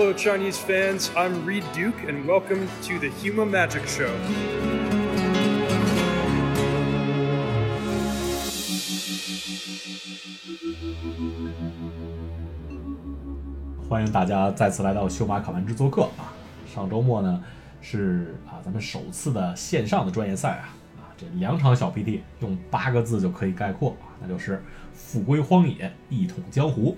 Hello, Chinese fans. I'm Reed Duke, and welcome to the Huma Magic Show. 欢迎大家再次来到修马卡曼之做客啊！上周末呢是啊咱们首次的线上的专业赛啊啊这两场小 PT 用八个字就可以概括啊，那就是复归荒野，一统江湖。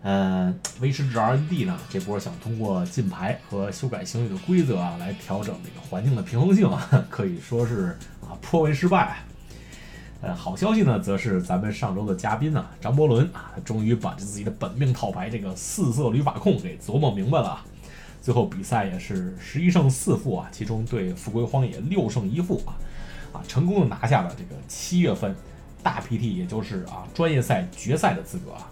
呃，威士治 R&D 呢这波想通过进牌和修改行旅的规则啊来调整这个环境的平衡性啊，可以说是啊颇为失败啊。呃，好消息呢，则是咱们上周的嘉宾呢，张伯伦啊，终于把自己的本命套牌这个四色旅法控给琢磨明白了。最后比赛也是十一胜四负啊，其中对富贵荒野六胜一负啊，啊，成功的拿下了这个七月份大 PT，也就是啊专业赛决赛的资格啊。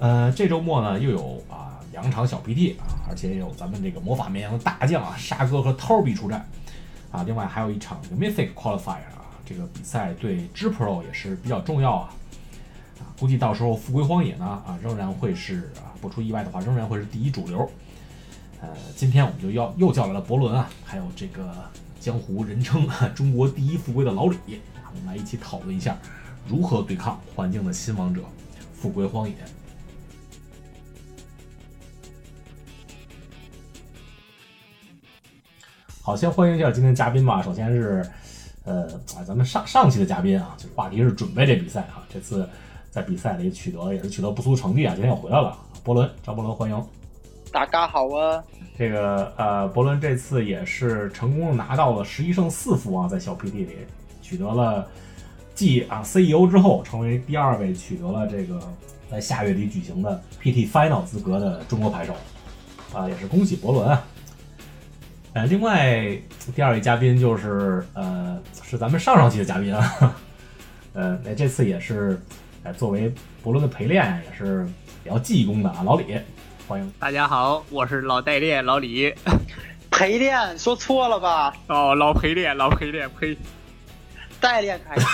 呃，这周末呢又有啊两场小 PT 啊，而且也有咱们这个魔法绵羊的大将啊沙哥和涛比出战啊，另外还有一场这个 Mythic Qualifier 啊。这个比赛对 G Pro 也是比较重要啊，啊，估计到时候富贵荒野呢啊，仍然会是啊，不出意外的话，仍然会是第一主流。呃，今天我们就要又叫来了伯伦啊，还有这个江湖人称中国第一富贵的老李，我们来一起讨论一下如何对抗环境的新王者富贵荒野。好，先欢迎一下今天嘉宾吧，首先是。呃，啊，咱们上上期的嘉宾啊，就是话题是准备这比赛啊。这次在比赛里取得也是取得不俗成绩啊，今天又回来了。博伦，张博伦，欢迎。大家好啊。这个呃，博伦这次也是成功的拿到了十一胜四负啊，在小 PT 里取得了继啊 CEO 之后，成为第二位取得了这个在下月底举行的 PT Final 资格的中国牌手啊，也是恭喜博伦啊。呃，另外第二位嘉宾就是呃，是咱们上上期的嘉宾啊，呃，那这次也是，呃，作为伯伦的陪练，也是比较技工的啊，老李，欢迎。大家好，我是老代练老李。陪练说错了吧？哦，老陪练，老陪练，陪。代练还行。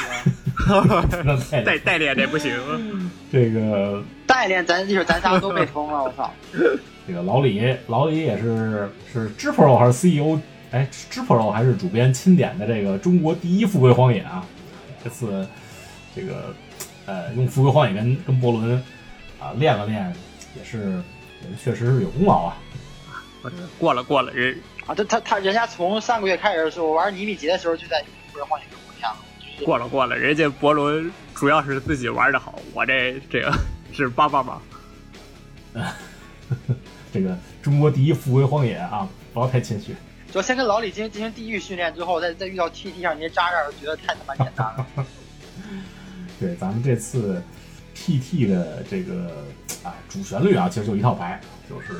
代代练这不行。这个代练，咱一会儿咱仨都被封了，我操。这个老李，老李也是是知 pro 还是 CEO？哎，知 pro 还是主编钦点的这个中国第一富贵荒野啊！这次这个呃，用富贵荒野跟跟伯伦啊练了练，也是也是确实是有功劳啊！过了过了人啊，他他他人家从上个月开始的时候玩尼米杰的时候就在富贵荒野跟我练了。过了过了，人家博伦主要是自己玩的好，我这这个 是帮帮忙。这个中国第一富贵荒野啊，不要太谦虚。就先跟老李进行进行地狱训练之后，再再遇到 TT 上那些渣渣，觉得太他妈简单了。对，咱们这次 TT 的这个啊主旋律啊，其实就一套牌，就是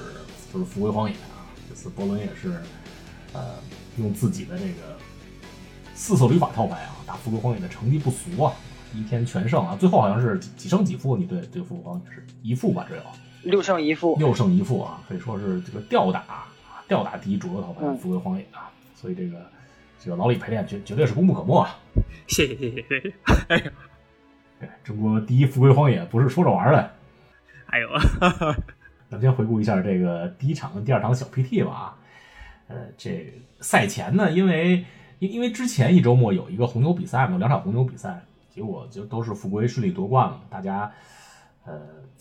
就是富贵荒野啊。这次伯伦也是呃用自己的这个四色旅法套牌啊，打富贵荒野的成绩不俗啊，一天全胜啊，最后好像是几胜几负？你对对富贵荒野是一负吧？只有。六胜一负，六胜一负啊，可以说是这个吊打啊，吊打第一主流套牌富贵荒野啊，所以这个这个老李陪练绝绝对是功不可没啊！谢谢谢谢谢谢！哎呦，对，中国第一富贵荒野不是说着玩的。哎呦，咱们先回顾一下这个第一场跟第二场小 PT 吧啊，呃，这赛前呢，因为因因为之前一周末有一个红牛比赛嘛，有两场红牛比赛，结果就都是富贵顺利夺冠了，大家呃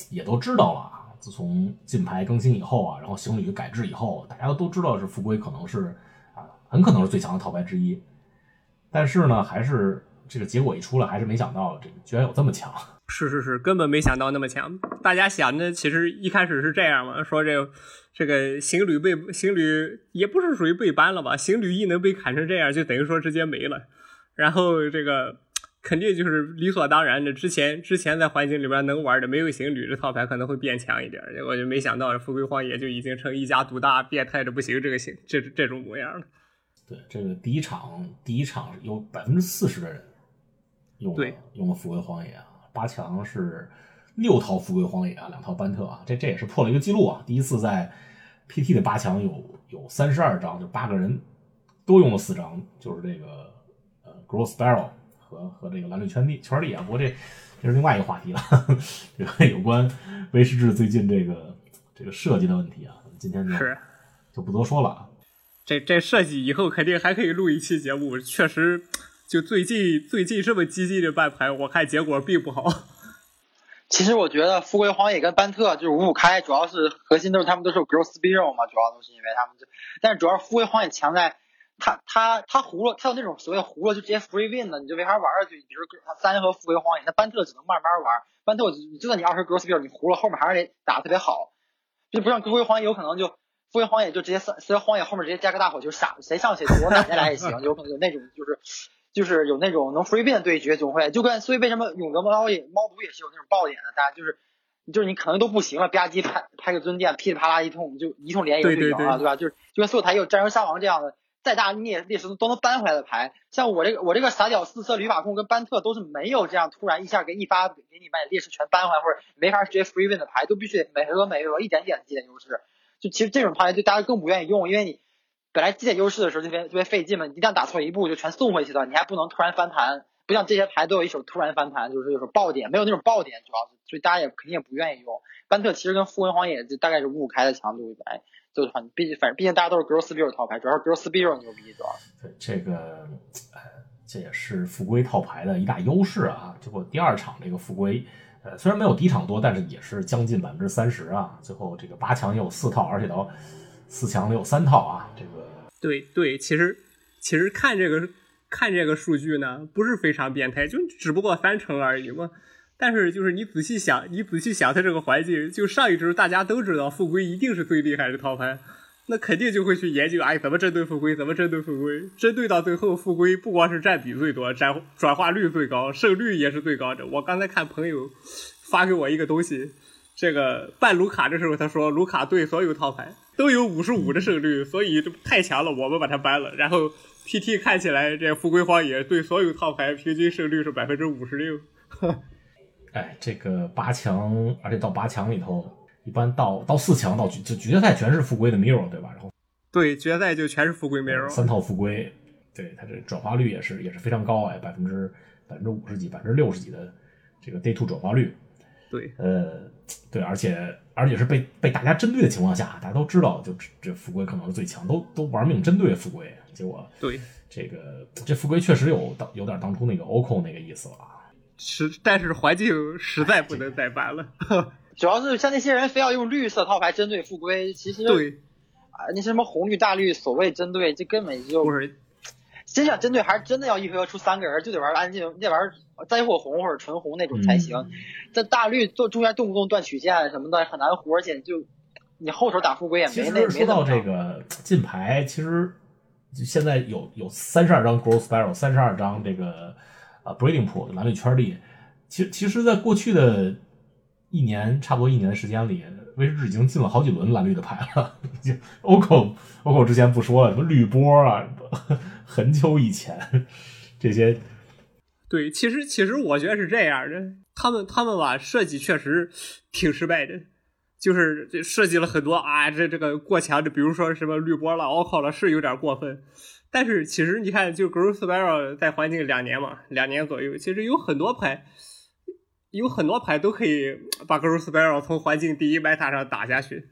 也都知道了啊。自从禁牌更新以后啊，然后行旅改制以后，大家都知道是富贵可能是啊，很可能是最强的套牌之一。但是呢，还是这个结果一出来，还是没想到这个居然有这么强。是是是，根本没想到那么强。大家想的其实一开始是这样嘛，说这这个行旅被行旅也不是属于被搬了吧？行旅一能被砍成这样，就等于说直接没了。然后这个。肯定就是理所当然的。之前之前在环境里边能玩的，没有行旅这套牌可能会变强一点。结果就没想到，富贵荒野就已经成一家独大、变态的不行这个行这这种模样了。对，这个第一场第一场有百分之四十的人用了用了富贵荒野啊，八强是六套富贵荒野啊，两套班特啊，这这也是破了一个记录啊。第一次在 PT 的八强有有三十二张，就八个人都用了四张，就是这个呃 Gross Barrel。和和这个蓝绿圈地圈地啊，不过这这是另外一个话题了。这个有关威士治最近这个这个设计的问题啊，今天就是就不多说了啊。这这设计以后肯定还可以录一期节目，确实，就最近最近这么激进的办牌，我看结果并不好。其实我觉得富贵荒野跟班特就是五五开，主要是核心都是他们都是有 Girl Spear 嘛，主要都是因为他们这，但是主要是富贵荒野强在，他他他葫芦，他有那种所谓葫芦就直接 free win 的，你就没法玩下去。比如三和富贵荒野，那班特只能慢慢玩，班特就算你二十 Girl Spear，你葫芦后面还是得打特别好，就不像富贵荒野有可能就富贵荒野就直接三四荒野后面直接加个大火球傻，谁上谁夺打下来也行，有可能有那种就是。就是有那种能 free win 对决总会，就跟所以为什么永德猫也猫毒也是有那种爆点的，大家就是就是你可能都不行了，吧唧拍拍个尊殿，噼里啪啦一通就一通连赢就赢了，对吧？就是就跟所有台有战神沙王这样的，再大劣劣势都能扳回来的牌，像我这个我这个傻屌四色铝法控跟班特都是没有这样突然一下给一发给你把你劣势全扳回来，或者没法直接 free win 的牌，都必须得每回合每回合一点点的积点优势，就其实这种牌就大家更不愿意用，因为你。本来积点优势的时候就别特别费劲嘛，一旦打错一步就全送回去了，你还不能突然翻盘，不像这些牌都有一手突然翻盘，就是有时候爆点，没有那种爆点，主要是所以大家也肯定也不愿意用。班特其实跟富文荒野就大概是五五开的强度，哎，就是很毕竟反正毕竟大家都是 Girl Spear 套牌，主要是 Girl Spear 牛逼，主要。对这个，这也是复归套牌的一大优势啊。结果第二场这个复归，呃，虽然没有第一场多，但是也是将近百分之三十啊。最后这个八强也有四套，而且到四强也有三套啊，这个。对对，其实其实看这个看这个数据呢，不是非常变态，就只不过三成而已嘛。但是就是你仔细想，你仔细想，它这个环境，就上一周大家都知道富贵一定是最厉害的套牌，那肯定就会去研究，哎，怎么针对富贵，怎么针对富贵，针对到最后，富贵不光是占比最多，转转化率最高，胜率也是最高的。我刚才看朋友发给我一个东西。这个办卢卡的时候，他说卢卡对所有套牌都有五十五的胜率，所以这太强了，我们把它搬了。然后 PT 看起来这富贵荒野对所有套牌平均胜率是百分之五十六。哎，这个八强，而且到八强里头，一般到到四强到决就决赛全是复归的 mirror 对吧？然后对决赛就全是复归 mirror，三套复归，对它这转化率也是也是非常高哎，百分之百分之五十几、百分之六十几的这个 day two 转化率。对，呃。对，而且而且是被被大家针对的情况下，大家都知道，就这富贵可能是最强，都都玩命针对富贵，结果对这个这富贵确实有当有点当初那个 OCO 那个意思了啊，是，但是环境实在不能再办了，主要是像那些人非要用绿色套牌针对富贵，其实对啊，那些什么红绿大绿，所谓针对，这根本就不是。真想针对，还是真的要一回合出三个人，就得玩安静，得玩灾祸红或者纯红那种才行。这大绿做中间动不动断曲线什么的很难活，而且就你后手打富贵也没那没说到这个进牌，其实现在有有三十二张 Growth Spiral，三十二张这个啊 Breeding Pool 蓝绿圈地。其实其实，在过去的一年差不多一年的时间里，威士忌已经进了好几轮蓝绿的牌了。就 OCO OCO 之前不说了，什么绿波啊。很久以前，这些对，其实其实我觉得是这样的，他们他们吧设计确实挺失败的，就是设计了很多啊，这这个过强的，比如说什么绿波了、奥考了，是有点过分。但是其实你看，就 Growth Spiral 在环境两年嘛，两年左右，其实有很多牌，有很多牌都可以把 Growth Spiral 从环境第一 meta 上打下去。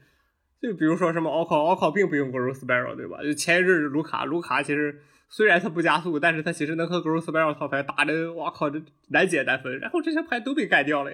就比如说什么奥考，奥考并不用 Growth Spiral 对吧？就前一阵卢卡，卢卡其实。虽然它不加速，但是它其实能和 Growth Spiral 套牌打的，哇靠，这难解难分。然后这些牌都被干掉了。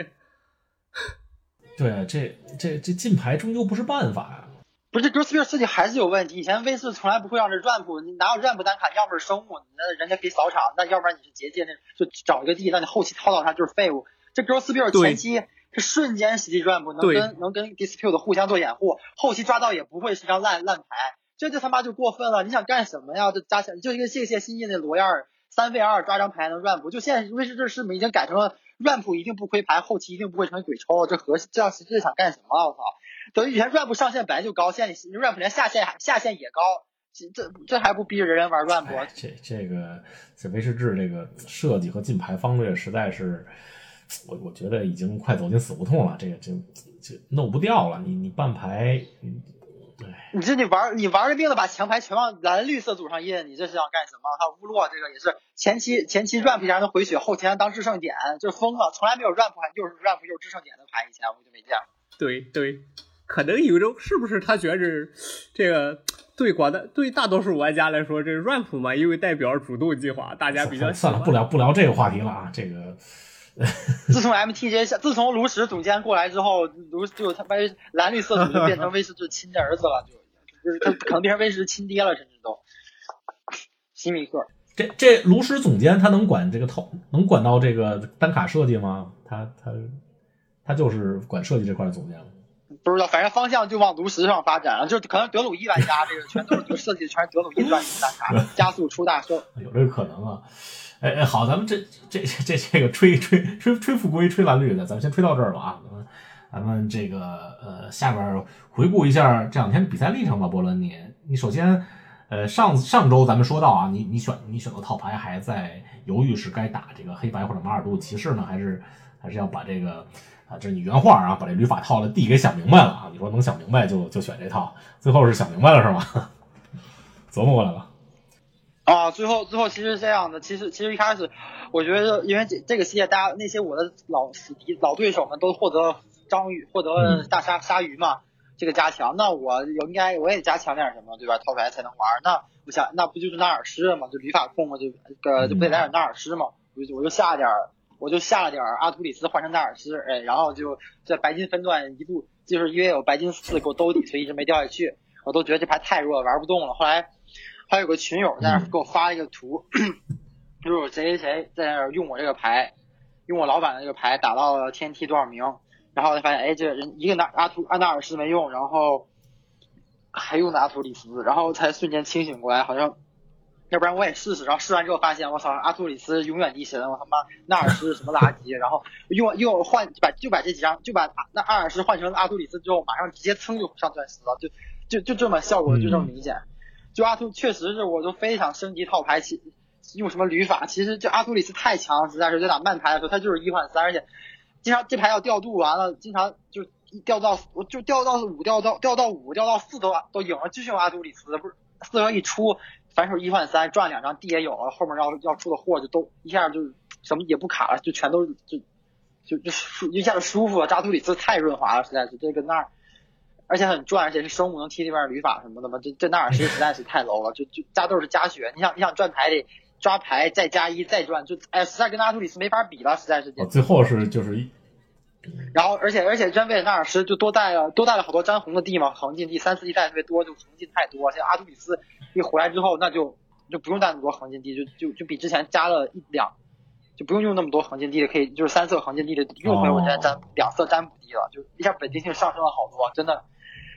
对啊，这这这进牌终究不是办法呀。不是 Growth Spiral 设计还是有问题。以前 V 四从来不会让这 Ramp，你哪有 Ramp 单卡，要么是生物，那人家可以扫场；那要不然你是结界，那就找一个地，那你后期套到上就是废物。这 Growth Spiral 前期是瞬间袭击 Ramp，能跟能跟 Dispute 互相做掩护，后期抓到也不会是张烂烂牌。这就他妈就过分了！你想干什么呀？这加起来就一个谢谢新进的罗亚尔三 v 二抓张牌能 ramp，就现在威士这是已经改成了 ramp 一定不亏牌，后期一定不会成为鬼抽。这核心这样这想干什么？我操！等于以前 ramp 上限本来就高，现在 ramp 连下限下限也高，这这还不逼着人人玩 ramp？这这个这威士治这个设计和进牌方略实在是，我我觉得已经快走进死胡同了。这个这这弄不掉了。你你半牌。你这你玩你玩了命的把强牌全往蓝绿色组上印，你这是要干什么？还有乌洛这个也是前期前期 ramp 还能回血，后期还当制胜点，就是疯了！从来没有 ramp 又是 ramp 又是制胜点的牌，以前我就没见过。对对，可能有一种是不是他觉着 这个对广大对大多数玩家来说，这 ramp 嘛，因为代表主动计划，大家比较喜算了，欢不聊不聊这个话题了啊，这个自从 MTJ 下，自从炉石总监过来之后，炉就他妈蓝绿色组就变成威士忌亲的儿子了，就就是他可能变成威士忌亲爹了，甚至都。西米克，这这炉石总监他能管这个套，能管到这个单卡设计吗？他他他就是管设计这块的总监吗？不知道，反正方向就往炉石上发展了，就可能德鲁伊玩家这个全都是设计的全是德鲁伊专属单卡，加速出大售。有这个可能啊。哎哎，好，咱们这这这这个吹吹吹吹复归吹蓝绿的，咱们先吹到这儿吧啊。咱们咱们这个呃，下边回顾一下这两天比赛历程吧，波伦你你首先呃上上周咱们说到啊，你你选你选择套牌还在犹豫是该打这个黑白或者马尔杜骑士呢，还是还是要把这个啊这是你原话啊，把这旅法套的 D 给想明白了啊，你说能想明白就就选这套，最后是想明白了是吗？琢磨过来了。啊，最后最后其实是这样的，其实其实一开始我觉得，因为这这个系列大家那些我的老死敌老对手们都获得章鱼获得了大鲨鲨鱼嘛，这个加强，那我有应该我也加强点什么对吧？套牌才能玩，那我想那不就是纳尔施嘛，就旅法控嘛，就呃就不得来点纳尔施嘛，我就我就下点儿，我就下了点阿图里斯换成纳尔斯，哎，然后就在白金分段一度就是因为有白金四给我兜底，所以一直没掉下去，我都觉得这牌太弱了，玩不动了，后来。还有个群友在那给我发了一个图，就是谁谁谁在那儿用我这个牌，用我老板的这个牌打到了天梯多少名，然后才发现，哎，这人一个纳阿图安纳尔斯没用，然后还用的阿图里斯，然后才瞬间清醒过来，好像要不然我也试试，然后试完之后发现，我操，阿图里斯永远第神，我他妈纳尔斯什么垃圾，然后用用换把就把这几张就把那阿尔斯换成阿图里斯之后，马上直接蹭就上钻石了，就就就这么效果就这么明显。就阿图确实是，我就非常升级套牌，其用什么旅法，其实就阿图里斯太强了，实在是在打慢牌的时候，他就是一换三，而且经常这牌要调度完了，经常就调到我就调到五，调到调到五，调到四都都赢了，继续用阿图里斯，不是四合一出，反手一换三赚两张地也有了，后面要要出的货就都一下就什么也不卡了，就全都就就就舒一下子舒服了，扎图里斯太润滑了，实在是这个那儿。而且很赚，而且是生物能踢那边旅法什么的嘛，这这纳尔什实在是太 low 了，就就加豆是加血，你想你想赚牌得抓牌再加一再赚，就哎实在跟阿图里斯没法比了，实在是。最后是就是一，然后而且而且真为了纳尔什就多带了多带了好多詹红的地嘛，横进地三四地带特别多，就横进太多。像阿图里斯一回来之后，那就就不用带那么多横进地，就就就比之前加了一两，就不用用那么多横进地的，可以就是三色横进地的用回我之前占两色占卜地了，就一下稳定性上升了好多，真的。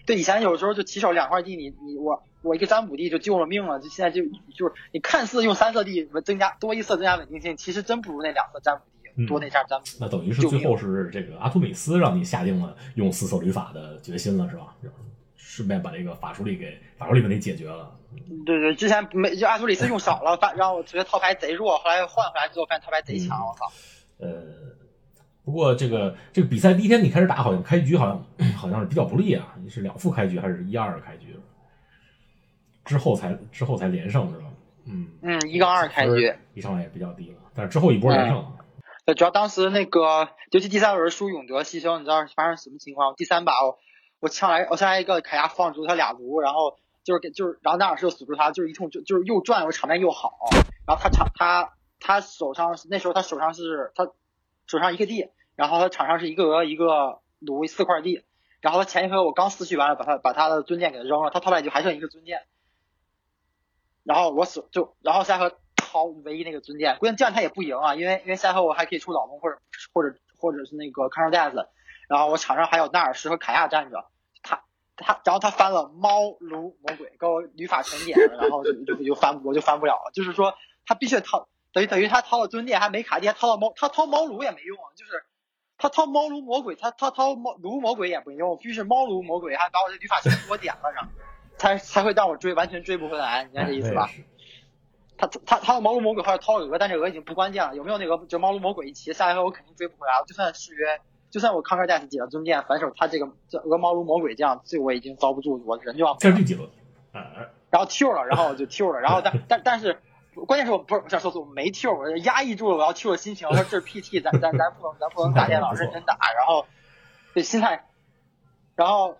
对，以前有时候就起手两块地，你你我我一个占卜地就救了命了，就现在就就是你看似用三色地增加多一色增加稳定性，其实真不如那两色占卜地多那下占卜。那等于是最后是这个阿图美斯让你下定了用四色旅法的决心了，是吧？顺便把这个法术力给法术力问题解决了。对对，之前没就阿图里斯用少了，反让我觉得套牌贼弱，后来换回来之后发现套牌贼强，我操。呃。不过这个这个比赛第一天你开始打，好像开局好像 好像是比较不利啊。你是两副开局还是一二开局？之后才之后才连胜是吧？嗯嗯，一杠二开局，一上来也比较低了，但是之后一波连胜。呃，主要当时那个尤其第三轮输永德牺牲，你知道发生什么情况？第三把我我抢来我抢来一个凯亚放逐他俩炉，然后就是给就是然后纳尔士死住他，就是一通就就是又转我场面又好，然后他场他他手上那时候他手上是他。手上一个地，然后他场上是一个鹅一个炉四块地，然后他前一回我刚四续完了，把他把他的尊剑给他扔了，他套牌就还剩一个尊剑，然后我死就然后下回掏唯一那个尊剑，关键这样他也不赢啊，因为因为下回我还可以出老龙或者或者或者是那个康尔戴斯，然后我场上还有纳尔什和凯亚站着，他他然后他翻了猫炉魔鬼给我语法全点了，然后就就就翻我就翻不了了，就是说他必须掏。等于等于他掏了尊殿还没卡地，还掏了猫，他掏猫炉也没用，就是他掏猫炉魔鬼，他他掏猫炉魔鬼也没用，必须是猫炉魔鬼还把我的语法全给我点了，上，才才会让我追，完全追不回来，你看这意思吧？他他他的猫炉魔鬼或者掏鹅，但是鹅已经不关键了，有没有那个就猫炉魔鬼一骑，下一回我肯定追不回来了，就算誓约，就算我康克戴斯解了尊剑，反手他这个这鹅毛如魔鬼这样，这我已经遭不住，我人就要。这是第几轮？然后 Q 了，然后我就 Q 了，然后但但但是。关键是我不是我想说，我没 Q，我压抑住了我要 Q 的心情。我说这是 PT，咱咱咱不能咱不能打电脑认真打。然后，这心态，然后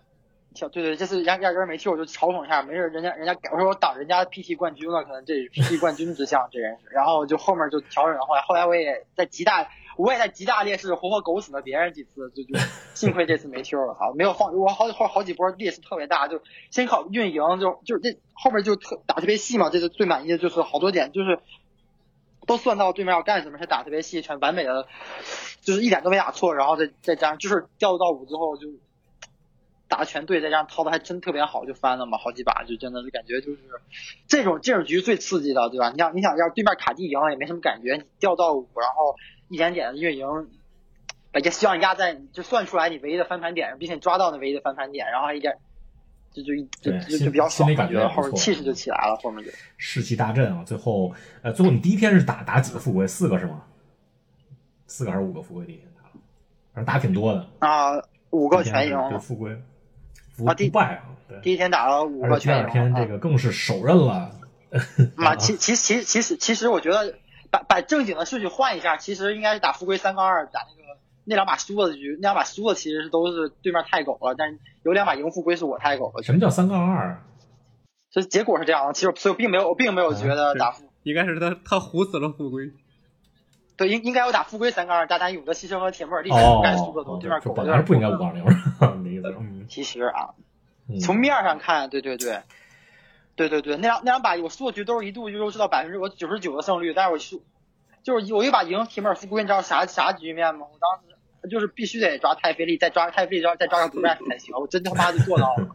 挑对对，这次压压根没 Q，我就嘲讽一下，没事，人家人家改我说我挡人家 PT 冠军了，可能这是 PT 冠军之相，这人是，然后就后面就调整了，后来后来我也在极大 我也在极大劣势活活狗死了别人几次，就就 幸亏这次没 Q 了，好，没有放我好好好几波劣势特别大，就先靠运营，就就这后面就特打特别细嘛，这是最满意的就是好多点就是。都算到对面要干什么，才打特别细，全完美的，就是一点都没打错，然后再再加上就是调度到五之后就打的全对，再加上掏的还真特别好，就翻了嘛，好几把就真的是感觉就是这种这种局最刺激的，对吧？你想你想要对面卡地赢也没什么感觉，你调到五，然后一点点的运营，把这希望压在就算出来你唯一的翻盘点上，并且抓到那唯一的翻盘点，然后还一点。就就就就就比较爽，心里感觉后面气势就起来了，后面就士气大振啊！最后，呃，最后你第一天是打打几个富贵？四个是吗？四个还是五个富贵？第一天打，反正打挺多的。啊五个全赢，对富贵，不啊第不败啊！对，第一天打了五个全赢，二天这啊个更是手刃了。嘛，其其其其实其实我觉得把把正经的顺序换一下，其实应该是打富贵三杠二，打那个那两把输了的局，那两把输了其实是都是对面太狗了，但是有两把赢富贵是我太狗了，什么叫三杠二？所以结果是这样的。其实所以我并没有我并没有觉得是打富应该是他他唬死了富贵。对应应该有打富贵三杠二，大胆勇的牺牲和铁木尔蒂哦，干输的都哦对面狗就本来是不应该五杠零，那意思。嗯，其实啊，嗯从面上看，对对对，对对对，那两那两把我输的局都是一度就知道百分之我九十九的胜率，但是我输就是我一把赢铁木尔富贵，你知道啥啥局面吗？我当时就是必须得抓太妃利，再抓太妃利，抓再抓个独占才行，我真他妈就做到了。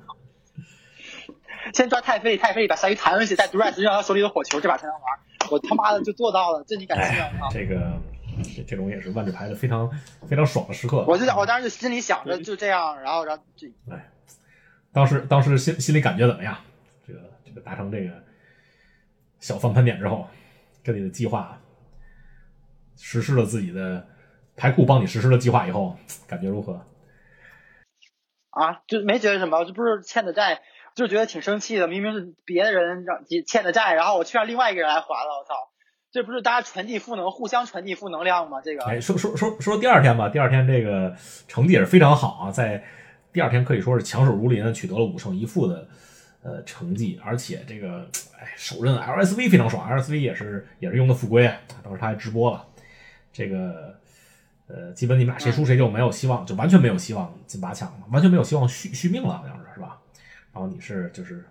先抓太妃利，太妃利把鲨鱼弹回去，再独占扔他手里的火球，这把才能玩。我他妈的就做到了，这你敢信哎吗？，这个这这种也是万智牌的非常非常爽的时刻。我就我当时就心里想着就这样，然后然后就哎，当时当时心心里感觉怎么样？这个达成这个小翻盘点之后，跟你的计划实施了自己的牌库帮你实施了计划以后，感觉如何？啊，就没觉得什么，这不是欠的债，就觉得挺生气的。明明是别的人让欠的债，然后我却让另外一个人来还了，我操！这不是大家传递负能，互相传递负能量吗？这个，哎，说说说说第二天吧，第二天这个成绩也是非常好啊，在第二天可以说是强手如林，取得了五胜一负的呃成绩，而且这个哎首任 LSV 非常爽，LSV 也是也是用的复归啊，当时他还直播了，这个呃基本你们俩谁输谁就没有希望，就完全没有希望进八强了，完全没有希望续续命了，好像是是吧？然后你是就是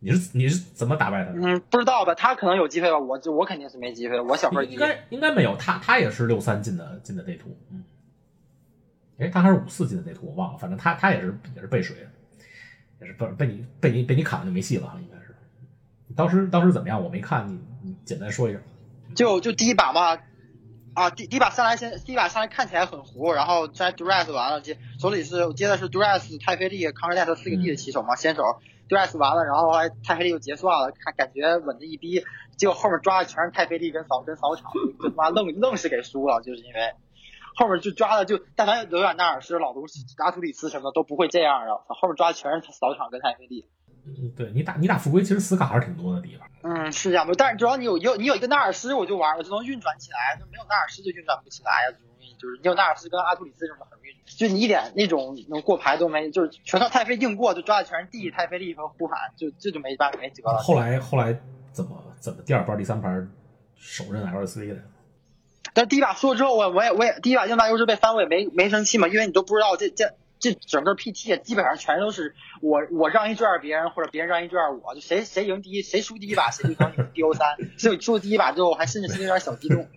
你是你是怎么打败他的？嗯，不知道吧？他可能有机会吧，我就我肯定是没机会，我小分应该应该没有，他他也是六三进的进的内图，嗯，哎，他还是五四进的内图，我忘了，反正他他也是也是背水，也是被被你被你被你砍了就没戏了，应该是。当时当时怎么样？我没看，你你简单说一下。就就第一把嘛，啊，第第一把上来先，第一把上来看起来很糊，然后在 dress 完了接手里是接的是 dress 太妃利康 o n t r 四个 D 的起手嘛，先手 dress 完了，然后还太菲利又结算了，看感觉稳的一逼，结果后面抓的全是太菲利跟扫跟扫场，就他妈愣愣是给输了，就是因为后面就抓的就但凡有远纳尔斯、老东西阿图里斯什么都不会这样的，后面抓的全是扫场跟太妃利。嗯，对你打你打富贵，其实死卡还是挺多的地方。嗯，是这样的，但是只要你有有你有一个纳尔斯，我就玩，我就能运转起来，就没有纳尔斯就运转不起来呀，就容易就是你有纳尔斯跟阿图里斯什么很容易，就你一点那种能过牌都没，就是全靠太妃硬过，就抓的全是地太妃利和呼喊，就这就没办法没辙了。后来后来怎么怎么第二盘第三盘手刃 LSV 的？但第一把输了之后，我我也我也第一把硬大优势被翻，我也没没生气嘛，因为你都不知道这这这整个 PT 基本上全都是我我让一卷儿别人，或者别人让一卷儿我，就谁谁赢第一，谁输第一把谁就能赢 DO 三，所以输了第一把之后，我还甚至心里有点小激动。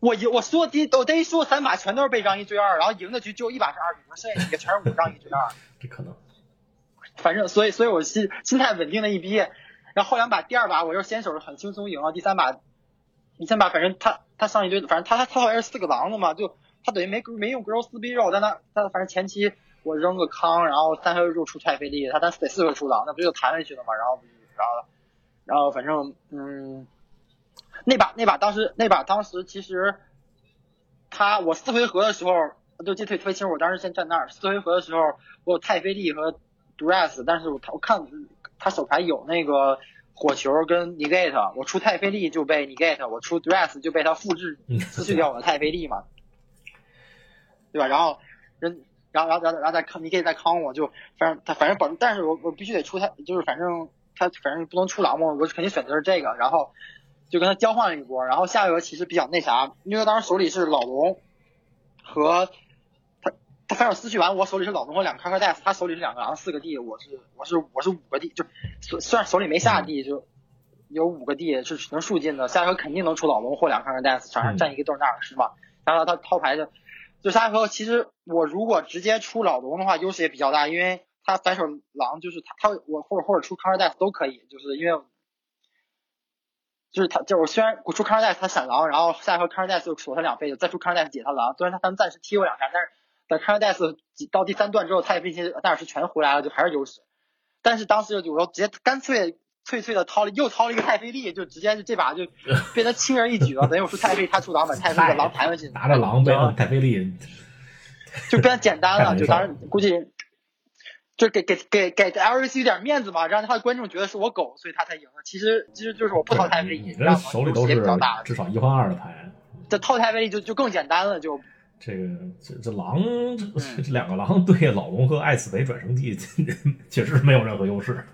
我赢我输了第一，我第一输了三把全都是被让一追二，然后赢的局只有一把是二比零，剩下几个全是五让一追二。这可能反正所以所以我心心态稳定的一逼，然后后两把第二把我又先手是很轻松赢了，第三把你先把反正他他上一堆，反正他他他好像是四个狼的嘛，就他等于没没用 girl 四逼肉，但他他反正前期我扔个康，然后三回肉出太妃利，他单得四回出狼，那不就弹回去了嘛，然后然后然后反正嗯，那把那把当时那把当时其实他我四回合的时候。就记得特别清楚，我当时先站那儿。四回合的时候，我有太妃利和 Dress，但是我他我看他手牌有那个火球跟 negate，我出太妃利就被 negate，我出 Duress 就被他复制嗯失去掉我的太妃利嘛，对吧？然后人然后然后然后然后再康，你可以再康我，就反正他反正保，但是我我必须得出他，就是反正他反正不能出狼嘛，我肯定选择是这个，然后就跟他交换了一波，然后下一个其实比较那啥，因为当时手里是老龙和他他反手撕去完，我手里是老龙和两个 r d e s 他手里是两个狼四个 D，，我是我是我是五个 D，，就虽虽然手里没下 D，就。有五个 D 是能数进的，下一回肯定能出老龙或两个 r d e s 场上站一个都是纳尔是吧，然后他掏牌就就下一回其实我如果直接出老龙的话，优势也比较大，因为他反手狼就是他他我或者或者出 r d e s 都可以，就是因为。就是他，就是我虽然我出康尔戴斯他闪狼，然后下一回康尔戴斯就锁他两费，再出康尔戴斯解他狼。虽然他他们暂时踢我两下，但是等康尔戴斯到第三段之后，他也这些纳尔什全回来了，就还是优势。但是当时就我直接干脆脆脆的掏了又掏了一个太妃利，就直接就这把就变得轻而易举了。等于我说太妃，他出狼，把太妃的狼弹回去，拿着狼背太妃利，就变得简单了。就当时估计。就给给给给 LVC 有点面子嘛，让他的观众觉得是我狗，所以他才赢了。其实其实就是我不掏太费力，让手里都是至少一换二的牌。这套太费力就就更简单了，就这个这这狼这这两个狼对老龙和爱死雷转生地 确实没有任何优势。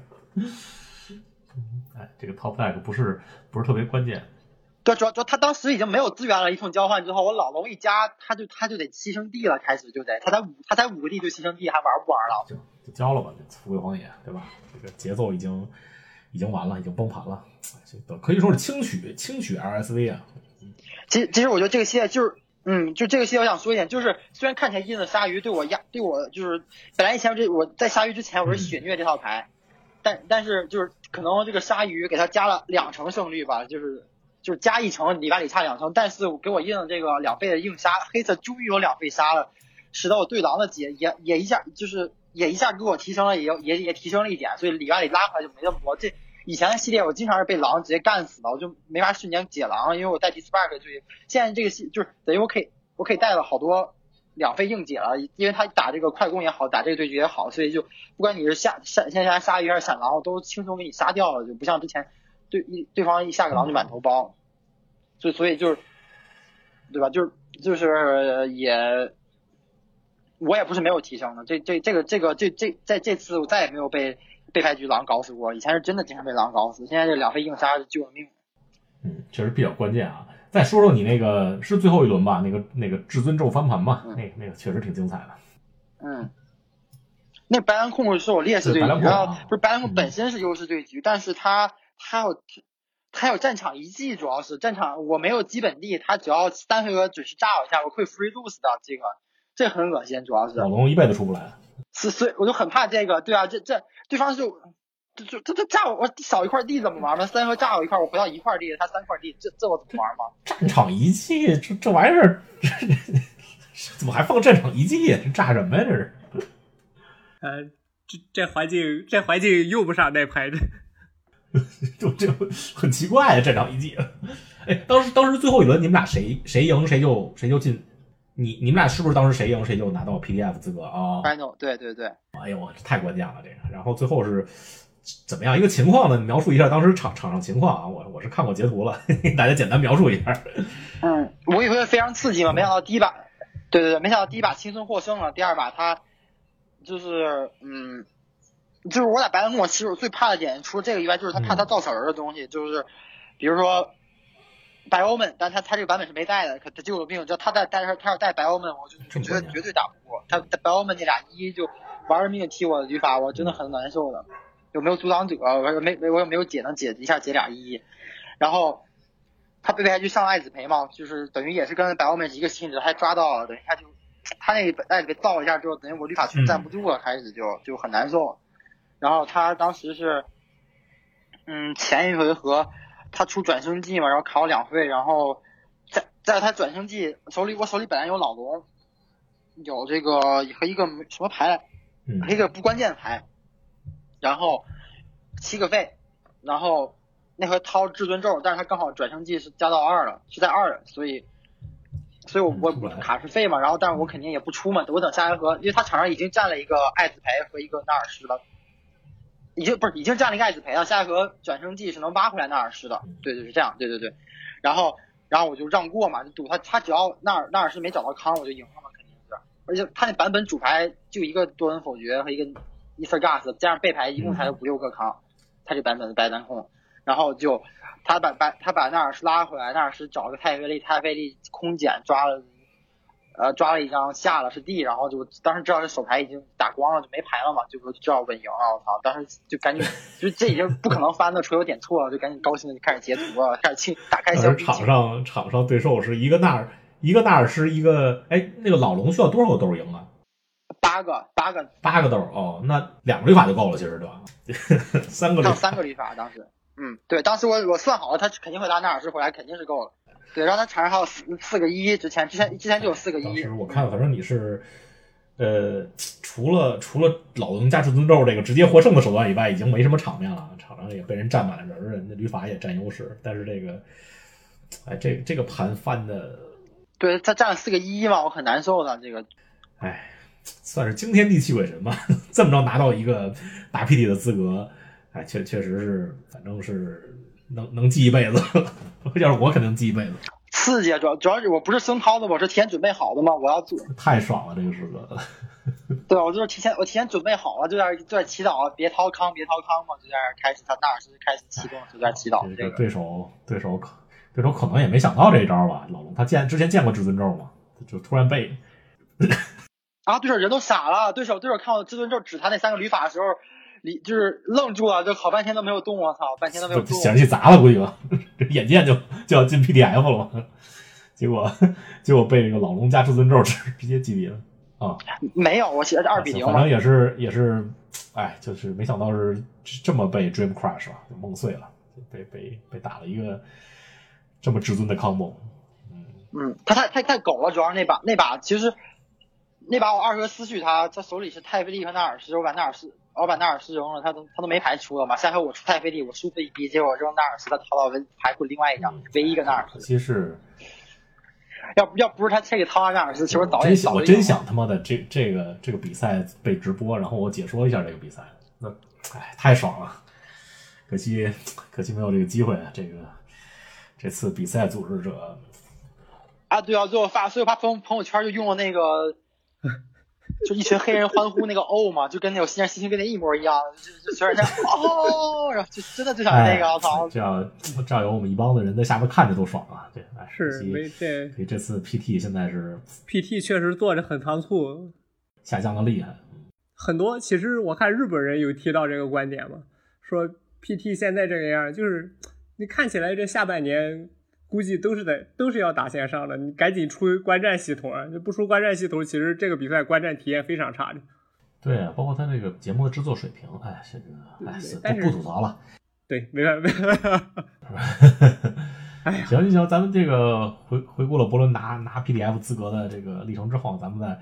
哎，这个 top deck 不是不是特别关键。对，主要主要他当时已经没有资源了，一通交换之后，我老龙一加，他就他就得牺牲地了，开始就得他才五他才五个地就牺牲地，还玩不玩了？就就交了吧，富贵荒野，对吧？这个节奏已经已经完了，已经崩盘了，这可以说是轻取轻取 LSV 啊。其实其实我觉得这个系列就是，嗯，就这个戏我想说一点，就是虽然看起来印的鲨鱼对我压对我就是本来以前这我在鲨鱼之前我是血虐这套牌，但但是就是可能这个鲨鱼给他加了两成胜率吧，就是就是加一成里外里差两成，但是我给我印了这个两倍的硬杀，黑色终于有两倍杀了，使得我对狼的解也也一下就是。也一下给我提升了，也也也提升了一点，所以里外里拉回来就没那么多。这以前的系列我经常是被狼直接干死的，我就没法瞬间解狼，因为我带 D Spark 就现在这个系就是等于我可以我可以带了好多两费硬解了，因为他打这个快攻也好，打这个对局也好，所以就不管你是下下先下鲨鱼还是闪狼，我都轻松给你杀掉了，就不像之前对一对方一下个狼就满头包，所以所以就是对吧？就是就是也。我也不是没有提升的，这这这个这个这这在这次我再也没有被被牌局狼搞死过，以前是真的经常被狼搞死，现在这两飞硬杀救了命。嗯，确实比较关键啊。再说说你那个是最后一轮吧，那个那个至尊咒翻盘吧，那个那个确实挺精彩的。嗯，那白狼控是我劣势对局，然后不是白狼控本身是优势对局，但是他他有他有战场遗迹，主要是战场我没有基本地，他只要三回合准时炸我一下，我会 free lose 的这个。这很恶心，主要是老龙一辈子出不来。是，所以我就很怕这个。对啊，这这对方就就就他他炸我，我少一块地怎么玩嘛？三回炸我一块，我回到一块地，他三块地，这这我怎么玩嘛？战场遗迹，这这玩意儿，怎么还放战场遗迹呀？这炸什么呀？这是？呃，这这环境，这环境用不上那牌的，就这很奇怪啊！战场遗迹。哎，当时当时最后一轮你们俩谁谁赢谁就谁就进。你你们俩是不是当时谁赢谁就拿到 PDF 资格啊？Final，对对对。哎呦，这太关键了这个。然后最后是怎么样一个情况呢？描述一下当时场场上情况啊。我我是看过截图了，大家简单描述一下。嗯，我以为非常刺激嘛，没想到第一把，对对对，没想到第一把轻松获胜了。第二把他就是嗯，就是我打白蓝宫，其实我最怕的点，除了这个以外，就是他怕他造小人的东西，就是比如说。白欧们，但他他这个版本是没带的，可他救了命。就他带带他他要带白欧们，我就觉得绝对打不过他。白欧们那俩一就玩了命踢我的语法，我真的很难受的。有没有阻挡者？我没没我有没有解能解一下解俩一？然后他被还去上爱子培嘛，就是等于也是跟白欧们一个性质，还抓到了，等一下就他那个爱子培造一下之后，等于我绿法全站不住了，开始就就很难受。然后他当时是嗯前一回合。他出转生技嘛，然后卡我两费，然后在在他转生技手里，我手里本来有老龙，有这个和一个什么牌，和一个不关键牌，然后七个费，然后那回掏至尊咒，但是他刚好转生技是加到二了，是在二，所以，所以我我卡是费嘛，然后但是我肯定也不出嘛，我等下一回合，因为他场上已经占了一个艾子牌和一个纳尔什了。已经不是已经占了一个爱子培了，下一盒转生技是能挖回来纳尔什的，对对是这样，对对对，然后然后我就让过嘛，就赌他他只要纳尔纳尔什没找到康，我就赢了嘛，肯定是，而且他那版本主牌就一个多恩否决和一个 Easter Gas，加上备牌一共才有五六个康，他这版本的白单控，然后就他把把他把纳尔什拉回来，纳尔什找个太菲利，太菲利空捡抓了。呃，抓了一张下了是 D，然后就当时知道这手牌已经打光了，就没牌了嘛，就说知道稳赢了。我操，当时就赶紧，就这已经不可能翻的，除有点错了，就赶紧高兴的就开始截图啊，开始清打开箱。场上场上对手是一个纳尔，一个纳尔是一个，哎，那个老龙需要多少个豆赢啊？八个，八个，八个豆哦，那两个律法就够了，其实对吧？三个律，三个律法当时，嗯，对，当时我我算好了，他肯定会拉纳尔斯回来，肯定是够了。对，然后他场上还有四四个一，之前之前之前就有四个一。当时我看，反正你是，呃，除了除了老龙加至尊咒这个直接获胜的手段以外，已经没什么场面了。场上也被人占满了人，人的旅法也占优势。但是这个，哎，这这个盘翻的，对他占了四个一嘛，我很难受的这个。哎，算是惊天地泣鬼神吧，这么着拿到一个打 PT 的资格，哎，确确实是，反正是。能能记一辈子，要是我肯定记一辈子。刺激啊！主要主要是我不是生掏的，我是提前准备好的嘛，我要做。太爽了，这个时刻。对，我就是提前我提前准备好了，就在就在祈祷，别掏康，别掏康嘛，就在开始他纳尔斯开始启动，就在祈祷。这个对手对手可对手可能也没想到这一招吧？老龙他见之前见过至尊咒嘛？就突然被 啊！对手人都傻了，对手对手看到至尊咒指他那三个旅法的时候。你就是愣住了，就好半天都没有动，我操，半天都没有动。显示器砸了，估计吧，这眼见就就要进 PDF 了，结果 结果被这个老龙加至尊咒直直接击毙了啊！没有，我写的是二比零。反正也是也是，哎，就是没想到是这么被 Dream Crush 吧，就梦碎了，被被被打了一个这么至尊的 combo。嗯嗯，他太太太狗了，主要是那把那把其实那把我二哥思绪他他手里是泰菲利和纳尔斯，我把纳尔斯。我把纳尔斯扔了，他都他都没牌出了嘛。下回我出太妃利，我输他一逼，结果扔纳尔斯，他掏到唯牌库另外一张，唯一一个纳尔斯。其实，要要不是他这个掏纳尔斯，其实早真想我真想他妈的这这个这个比赛被直播，然后我解说一下这个比赛，那哎太爽了。可惜可惜没有这个机会啊。这个这次比赛组织者啊，对啊，最后发所以发朋朋友圈就用了那个。就一群黑人欢呼那个哦嘛，就跟那种新年心情跟那一模一样，就就全是哦，然后就真的就想那个，我操！这样这样有我们一帮子人在下面看着都爽啊！对，是没这，所以这次 PT 现在是 PT 确实做着很仓促，下降的厉害。很多其实我看日本人有提到这个观点嘛，说 PT 现在这个样，就是你看起来这下半年。估计都是在都是要打线上的，你赶紧出观战系统啊！你不出观战系统，其实这个比赛观战体验非常差的。对啊，包括他这个节目的制作水平，哎，这个哎，不吐槽了。对，没办法。哎，行行行，咱们这个回回顾了伯伦拿拿 PDF 资格的这个历程之后，咱们再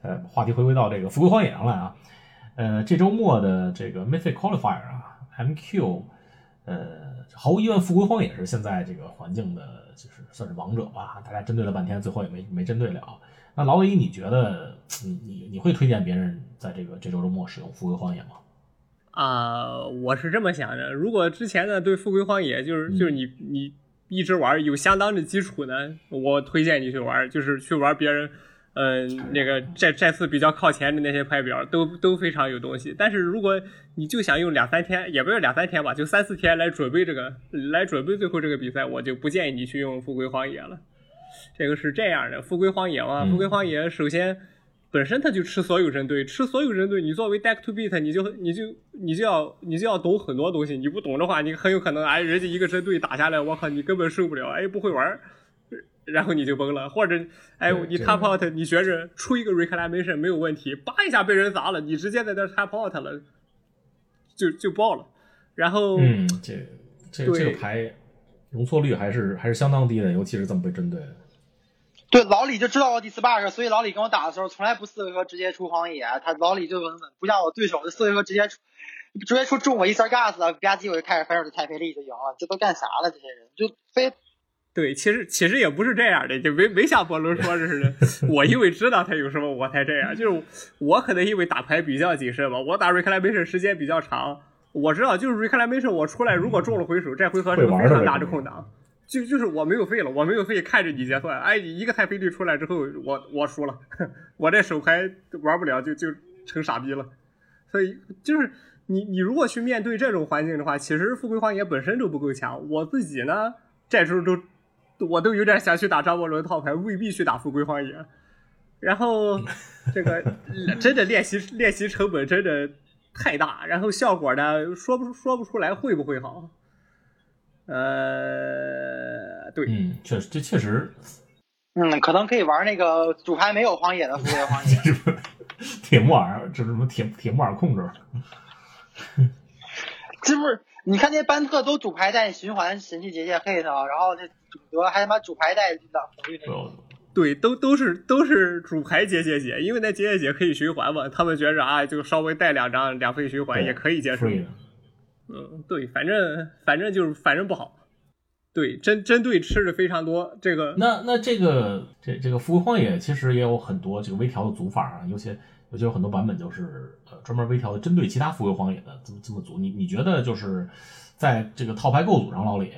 呃话题回归到这个富贵荒野上来啊。呃，这周末的这个 Mythic Qualifier 啊，MQ，呃。毫无疑问，富贵荒野是现在这个环境的，就是算是王者吧。大家针对了半天，最后也没没针对了。那老李，你觉得你你你会推荐别人在这个这周周末使用富贵荒野吗？啊，我是这么想的。如果之前呢对富贵荒野就是就是你你一直玩有相当的基础呢，我推荐你去玩，就是去玩别人。嗯，那个这这次比较靠前的那些牌表都都非常有东西，但是如果你就想用两三天，也不是两三天吧，就三四天来准备这个，来准备最后这个比赛，我就不建议你去用富贵荒野了。这个是这样的，富贵荒野嘛，富贵荒野首先本身它就吃所有针对，吃所有针对，你作为 deck to beat，你就你就你就要你就要懂很多东西，你不懂的话，你很有可能哎，人家一个针对打下来，我靠，你根本受不了，哎，不会玩。然后你就崩了，或者，哎，你 tap out，你觉着出一个 reclamation 没有问题，叭一下被人砸了，你直接在那 tap out 了，就就爆了。然后，嗯，这这这个牌容错率还是还是相当低的，尤其是这么被针对。对，老李就知道我第四 bug，所以老李跟我打的时候从来不四回合直接出荒野，他老李就稳稳，不像我对手，就四回合直接出，直接出中我一三 gas，吧唧我就开始反手就太费力就赢了，这都干啥了？这些人就非。对，其实其实也不是这样的，就没没像波伦说的似的。我因为知道他有什么，我才这样。就是我可能因为打牌比较谨慎吧，我打 reclamation 时间比较长，我知道就是 reclamation 我出来如果中了回手，这回合是非常大的空档。就就是我没有费了，我没有费看着你结算，哎，一个太妃率出来之后，我我输了，我这手牌玩不了，就就成傻逼了。所以就是你你如果去面对这种环境的话，其实富贵荒野本身就不够强。我自己呢，这时候都我都有点想去打张伯伦套牌，未必去打富贵荒野。然后 这个真的练习练习成本真的太大，然后效果呢说不说不出来会不会好。呃，对，嗯，确实，这确实，嗯，可能可以玩那个主牌没有荒野的富贵荒野。这不是铁木耳，这是什么铁铁木耳控制？这不是你看那班特都主牌带循环神器结界 hit，，然后这主德还他妈主牌带的红绿那种。对，都都是都是主牌结界解，因为那结界解可以循环嘛，他们觉着啊，就稍微带两张两费循环也可以接受。嗯，对，反正反正就是反正不好。对，针针对吃的非常多。这个那那这个这这个富贵荒野其实也有很多这个微调的组法啊，尤其尤其有很多版本就是呃专门微调的针对其他富贵荒野的这么这么组。你你觉得就是在这个套牌构组上，老李，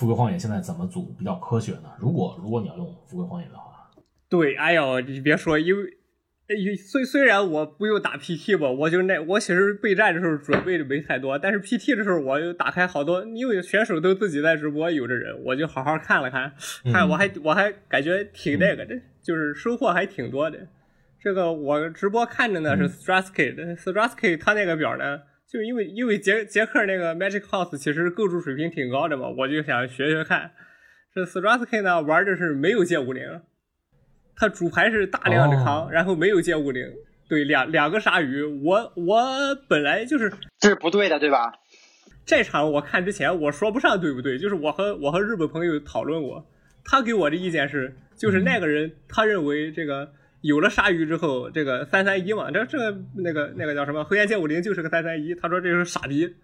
富贵荒野现在怎么组比较科学呢？如果如果你要用富贵荒野的话。对，哎呦，你别说，因为，虽虽然我不用打 PT 吧，我就那我其实备战的时候准备的没太多，但是 PT 的时候我又打开好多，因为选手都自己在直播，有的人我就好好看了看，看我还我还感觉挺那个的，就是收获还挺多的。这个我直播看着呢是 Strasky 的，Strasky 他那个表呢，就因为因为杰杰克那个 Magic House 其实构筑水平挺高的嘛，我就想学学看。这 Strasky 呢玩的是没有剑五零。他主牌是大量的扛，然后没有剑五零，对两两个鲨鱼，我我本来就是这是不对的，对吧？这场我看之前我说不上对不对，就是我和我和日本朋友讨论过，他给我的意见是，就是那个人他认为这个有了鲨鱼之后，这个三三一嘛，这这个那个那个叫什么黑岩剑五零就是个三三一，他说这是傻逼，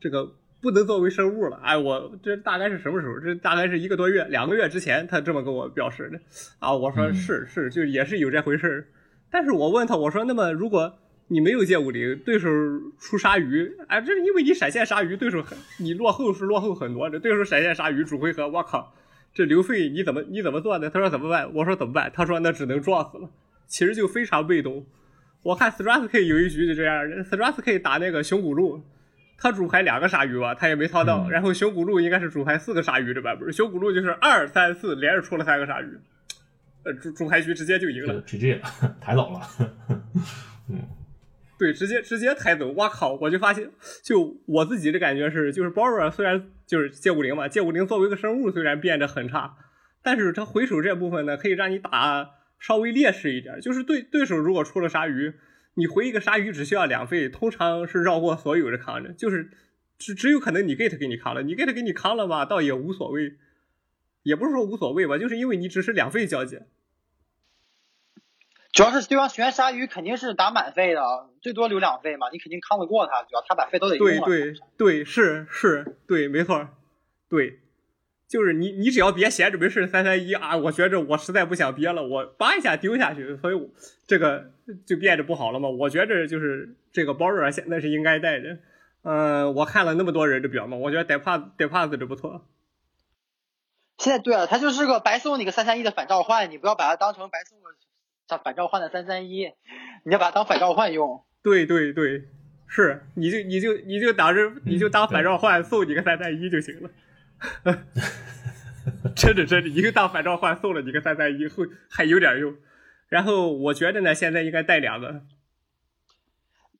这个。不能作为生物了，哎，我这大概是什么时候？这大概是一个多月、两个月之前，他这么跟我表示的。啊，我说是是，就也是有这回事儿。但是我问他，我说那么如果你没有剑五零，对手出鲨鱼，哎，这是因为你闪现鲨鱼，对手很你落后是落后很多的。对手闪现鲨鱼主回合，我靠，这刘费你怎么你怎么做的？他说怎么办？我说怎么办？他说那只能撞死了。其实就非常被动。我看 Strasky 有一局就这样，Strasky 打那个熊骨鹿。他主牌两个鲨鱼吧，他也没套到。然后熊骨鹿应该是主牌四个鲨鱼的版本，熊骨鹿就是二三四连着出了三个鲨鱼，呃，主主牌局直接就赢了直接 抬走了。嗯，对，直接直接抬走。我靠，我就发现，就我自己的感觉是，就是包尔虽然就是借五零嘛，借五零作为一个生物虽然变得很差，但是他回手这部分呢，可以让你打稍微劣势一点，就是对对手如果出了鲨鱼。你回一个鲨鱼只需要两费，通常是绕过所有的扛着，就是只只有可能你 get 给你扛了，你 get 给你扛了吧，倒也无所谓，也不是说无所谓吧，就是因为你只是两费交接。主要是对方选鲨鱼肯定是打满费的，最多留两费嘛，你肯定扛得过他，主要他把费都得用了。对对对，是是，对，没错，对。就是你，你只要别闲着没事三三一啊！我觉着我实在不想憋了，我叭一下丢下去，所以我这个就变得不好了嘛。我觉着就是这个包热现在是应该带的。嗯，我看了那么多人的表嘛，我觉得带帕带帕子的不错。现在对啊，他就是个白送你个三三一的反召唤，你不要把它当成白送个他反召唤的三三一，你要把它当反召唤用。对对对，是，你就你就你就当着你就当反召唤送你个三三一就行了。真 的真的，一个当反召唤送了你个三三一，会还有点用。然后我觉得呢，现在应该带两个，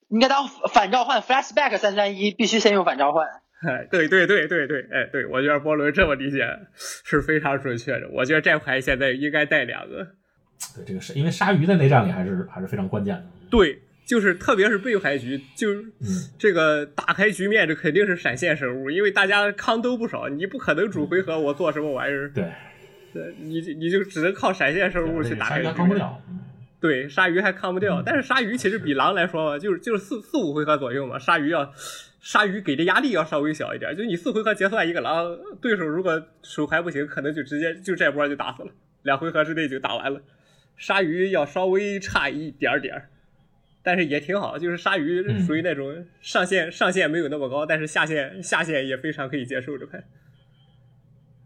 应该当反召唤 flashback 三三一，必须先用反召唤。哎，对对对对对，哎对，我觉得波伦这么理解是非常准确的。我觉得这牌现在应该带两个。对，这个是因为鲨鱼在内战里还是还是非常关键的。对。就是特别是背牌局，就这个打开局面，这肯定是闪现生物，因为大家康都不少，你不可能主回合我做什么玩意儿。对，对，你你就只能靠闪现生物去打开。扛不了。对，鲨鱼还扛不掉，但是鲨鱼其实比狼来说，就是就是四四五回合左右嘛，鲨鱼要鲨鱼给的压力要稍微小一点，就你四回合结算一个狼，对手如果手还不行，可能就直接就这波就打死了，两回合之内就打完了。鲨鱼要稍微差一点点。但是也挺好，就是鲨鱼属于那种上限上限没有那么高，但是下限下限也非常可以接受这牌。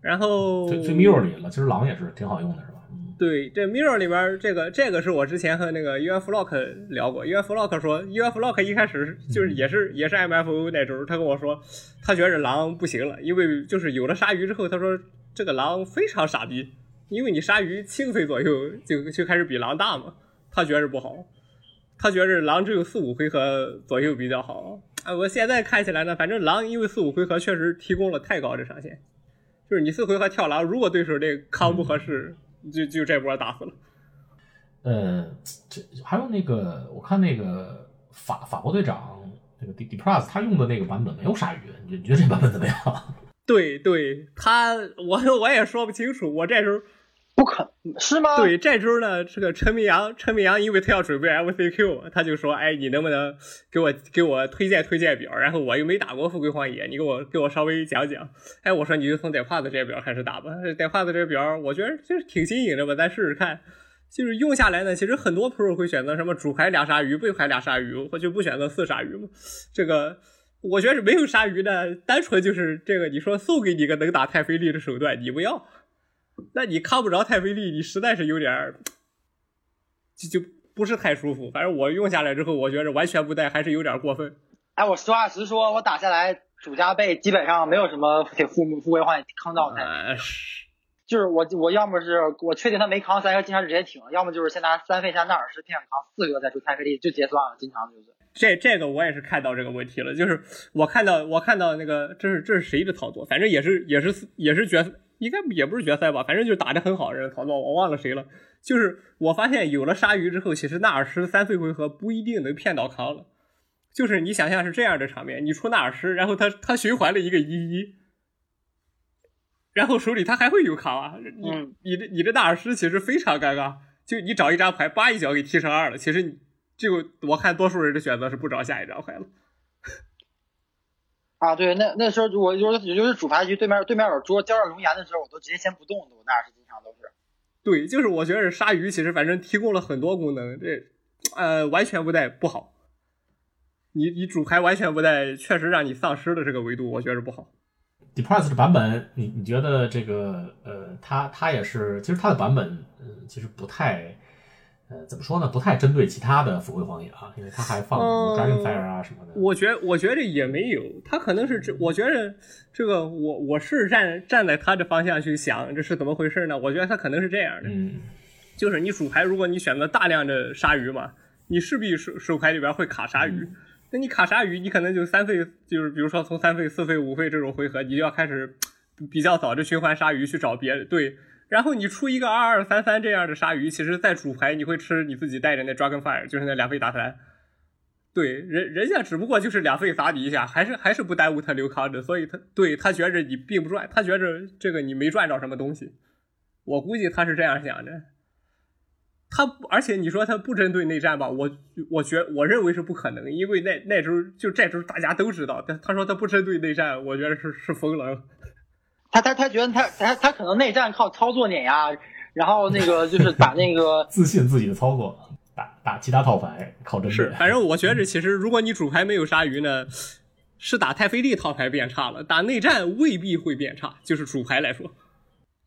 然后这这 mirror 里了，其实狼也是挺好用的，是吧？嗯，对，这 Mirror 里边这个这个是我之前和那个 UF Lock 聊过，UF Lock 说 UF Lock 一开始就是也是也是 MFO 那周，他跟我说他觉着狼不行了，因为就是有了鲨鱼之后，他说这个狼非常傻逼，因为你鲨鱼七个岁左右就就开始比狼大嘛，他觉着不好，他觉着狼只有四五回合左右比较好。啊，我现在看起来呢，反正狼因为四五回合确实提供了太高的上限，就是你四回合跳狼，如果对手这康不合适，就就这波打死了。呃，这还有那个，我看那个法法国队长那个 D D Plus 他用的那个版本没有鲨鱼，你你觉得这版本怎么样？对对，他我我也说不清楚，我这时候不可是吗？对这周呢，这个陈明阳，陈明阳因为他要准备 MCQ，他就说，哎，你能不能给我给我推荐推荐表？然后我又没打过富贵荒野，你给我给我稍微讲讲。哎，我说你就从带胯子这表开始打吧，带胯子这表我觉得就是挺新颖的吧，咱试试看。就是用下来呢，其实很多 pro 会选择什么主牌俩鲨鱼，背牌俩鲨鱼，或就不选择四鲨鱼嘛。这个我觉得是没有鲨鱼的，单纯就是这个，你说送给你个能打太妃力的手段，你不要，那你看不着太费力，你实在是有点儿，就就不是太舒服。反正我用下来之后，我觉着完全不带还是有点过分。哎，我实话实说，我打下来主加倍基本上没有什么给富富贵荒野坑到的。呃，就是我我要么是我确定他没扛三个，经常直接停；要么就是先拿三费加纳尔什片扛四个再出太费力就结算了，经常就是。这这个我也是看到这个问题了，就是我看到我看到那个这是这是谁的操作，反正也是也是也是决应该也不是决赛吧，反正就是打的很好人的操作，我忘了谁了。就是我发现有了鲨鱼之后，其实纳尔什三费回合不一定能骗到康了。就是你想象是这样的场面，你出纳尔什，然后他他循环了一个一一，然后手里他还会有康啊，你嗯你这你这纳尔什其实非常尴尬，就你找一张牌，叭一脚给踢成二了，其实你这个我看多数人的选择是不找下一张牌了。啊，对，那那时候我就是也就是主牌局对面对面有桌交上龙岩的时候，我都直接先不动的，我那是经常都是。对，就是我觉得鲨鱼其实反正提供了很多功能，这呃完全不带不好。你你主牌完全不带，确实让你丧失了这个维度，我觉得不好。Depress 的版本，你你觉得这个呃，它它也是，其实它的版本，嗯、其实不太，呃，怎么说呢？不太针对其他的富贵荒野啊，因为它还放什么嗯 Dragonfire 啊什么的。我觉我觉得也没有，他可能是这，我觉得这个我我是站站在他的方向去想，这是怎么回事呢？我觉得他可能是这样的，嗯，就是你主牌如果你选择大量的鲨鱼嘛，你势必手手牌里边会卡鲨鱼。那你卡鲨鱼，你可能就三费，就是比如说从三费、四费、五费这种回合，你就要开始比较早的循环鲨鱼去找别的对。然后你出一个二二三三这样的鲨鱼，其实在主牌你会吃你自己带着那 Dragonfire，就是那两费打三。对，人人家只不过就是两费砸你一下，还是还是不耽误他留康的，所以他对他觉着你并不赚，他觉着这个你没赚着什么东西。我估计他是这样想的。他而且你说他不针对内战吧，我我觉我认为是不可能，因为那那周就这周大家都知道，他他说他不针对内战，我觉得是是疯了。他他他觉得他他他可能内战靠操作碾压，然后那个就是把那个 自信自己的操作，打打其他套牌靠针对。是，反正我觉着其实如果你主牌没有鲨鱼呢，是打太妃力套牌变差了，打内战未必会变差，就是主牌来说，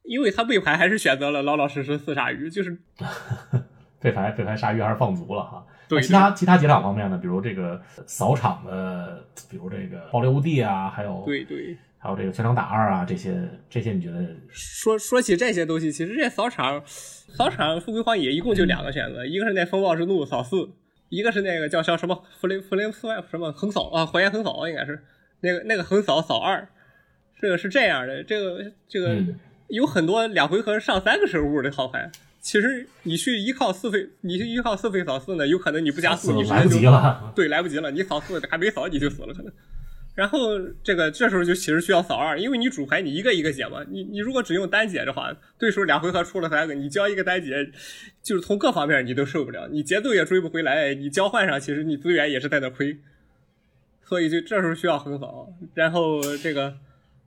因为他背牌还是选择了老老实实四鲨鱼，就是 废牌废牌鲨鱼还是放足了哈。对其他其他几场方面呢，比如这个扫场的，比如这个爆裂无地啊，还有对对。还有这个全场打二啊，这些这些你觉得说说起这些东西，其实这扫场扫场富贵荒野一共就两个选择，一个是那风暴之怒扫四，一个是那个叫叫什么弗林弗林斯外什么横扫啊，火焰横扫应该是那个那个横扫扫二，这个是这样的，这个这个嗯有很多两回合上三个生物的套牌。其实你去依靠四费，你去依靠四费扫四呢，有可能你不加速，你直接来不就及了。对，来不及了，你扫四还没扫你就死了可能。然后这个这时候就其实需要扫二，因为你主牌你一个一个解嘛，你你如果只用单解的话，对手两回合出了三个，你交一个单解，就是从各方面你都受不了，你节奏也追不回来，你交换上其实你资源也是在那亏，所以就这时候需要横扫。然后这个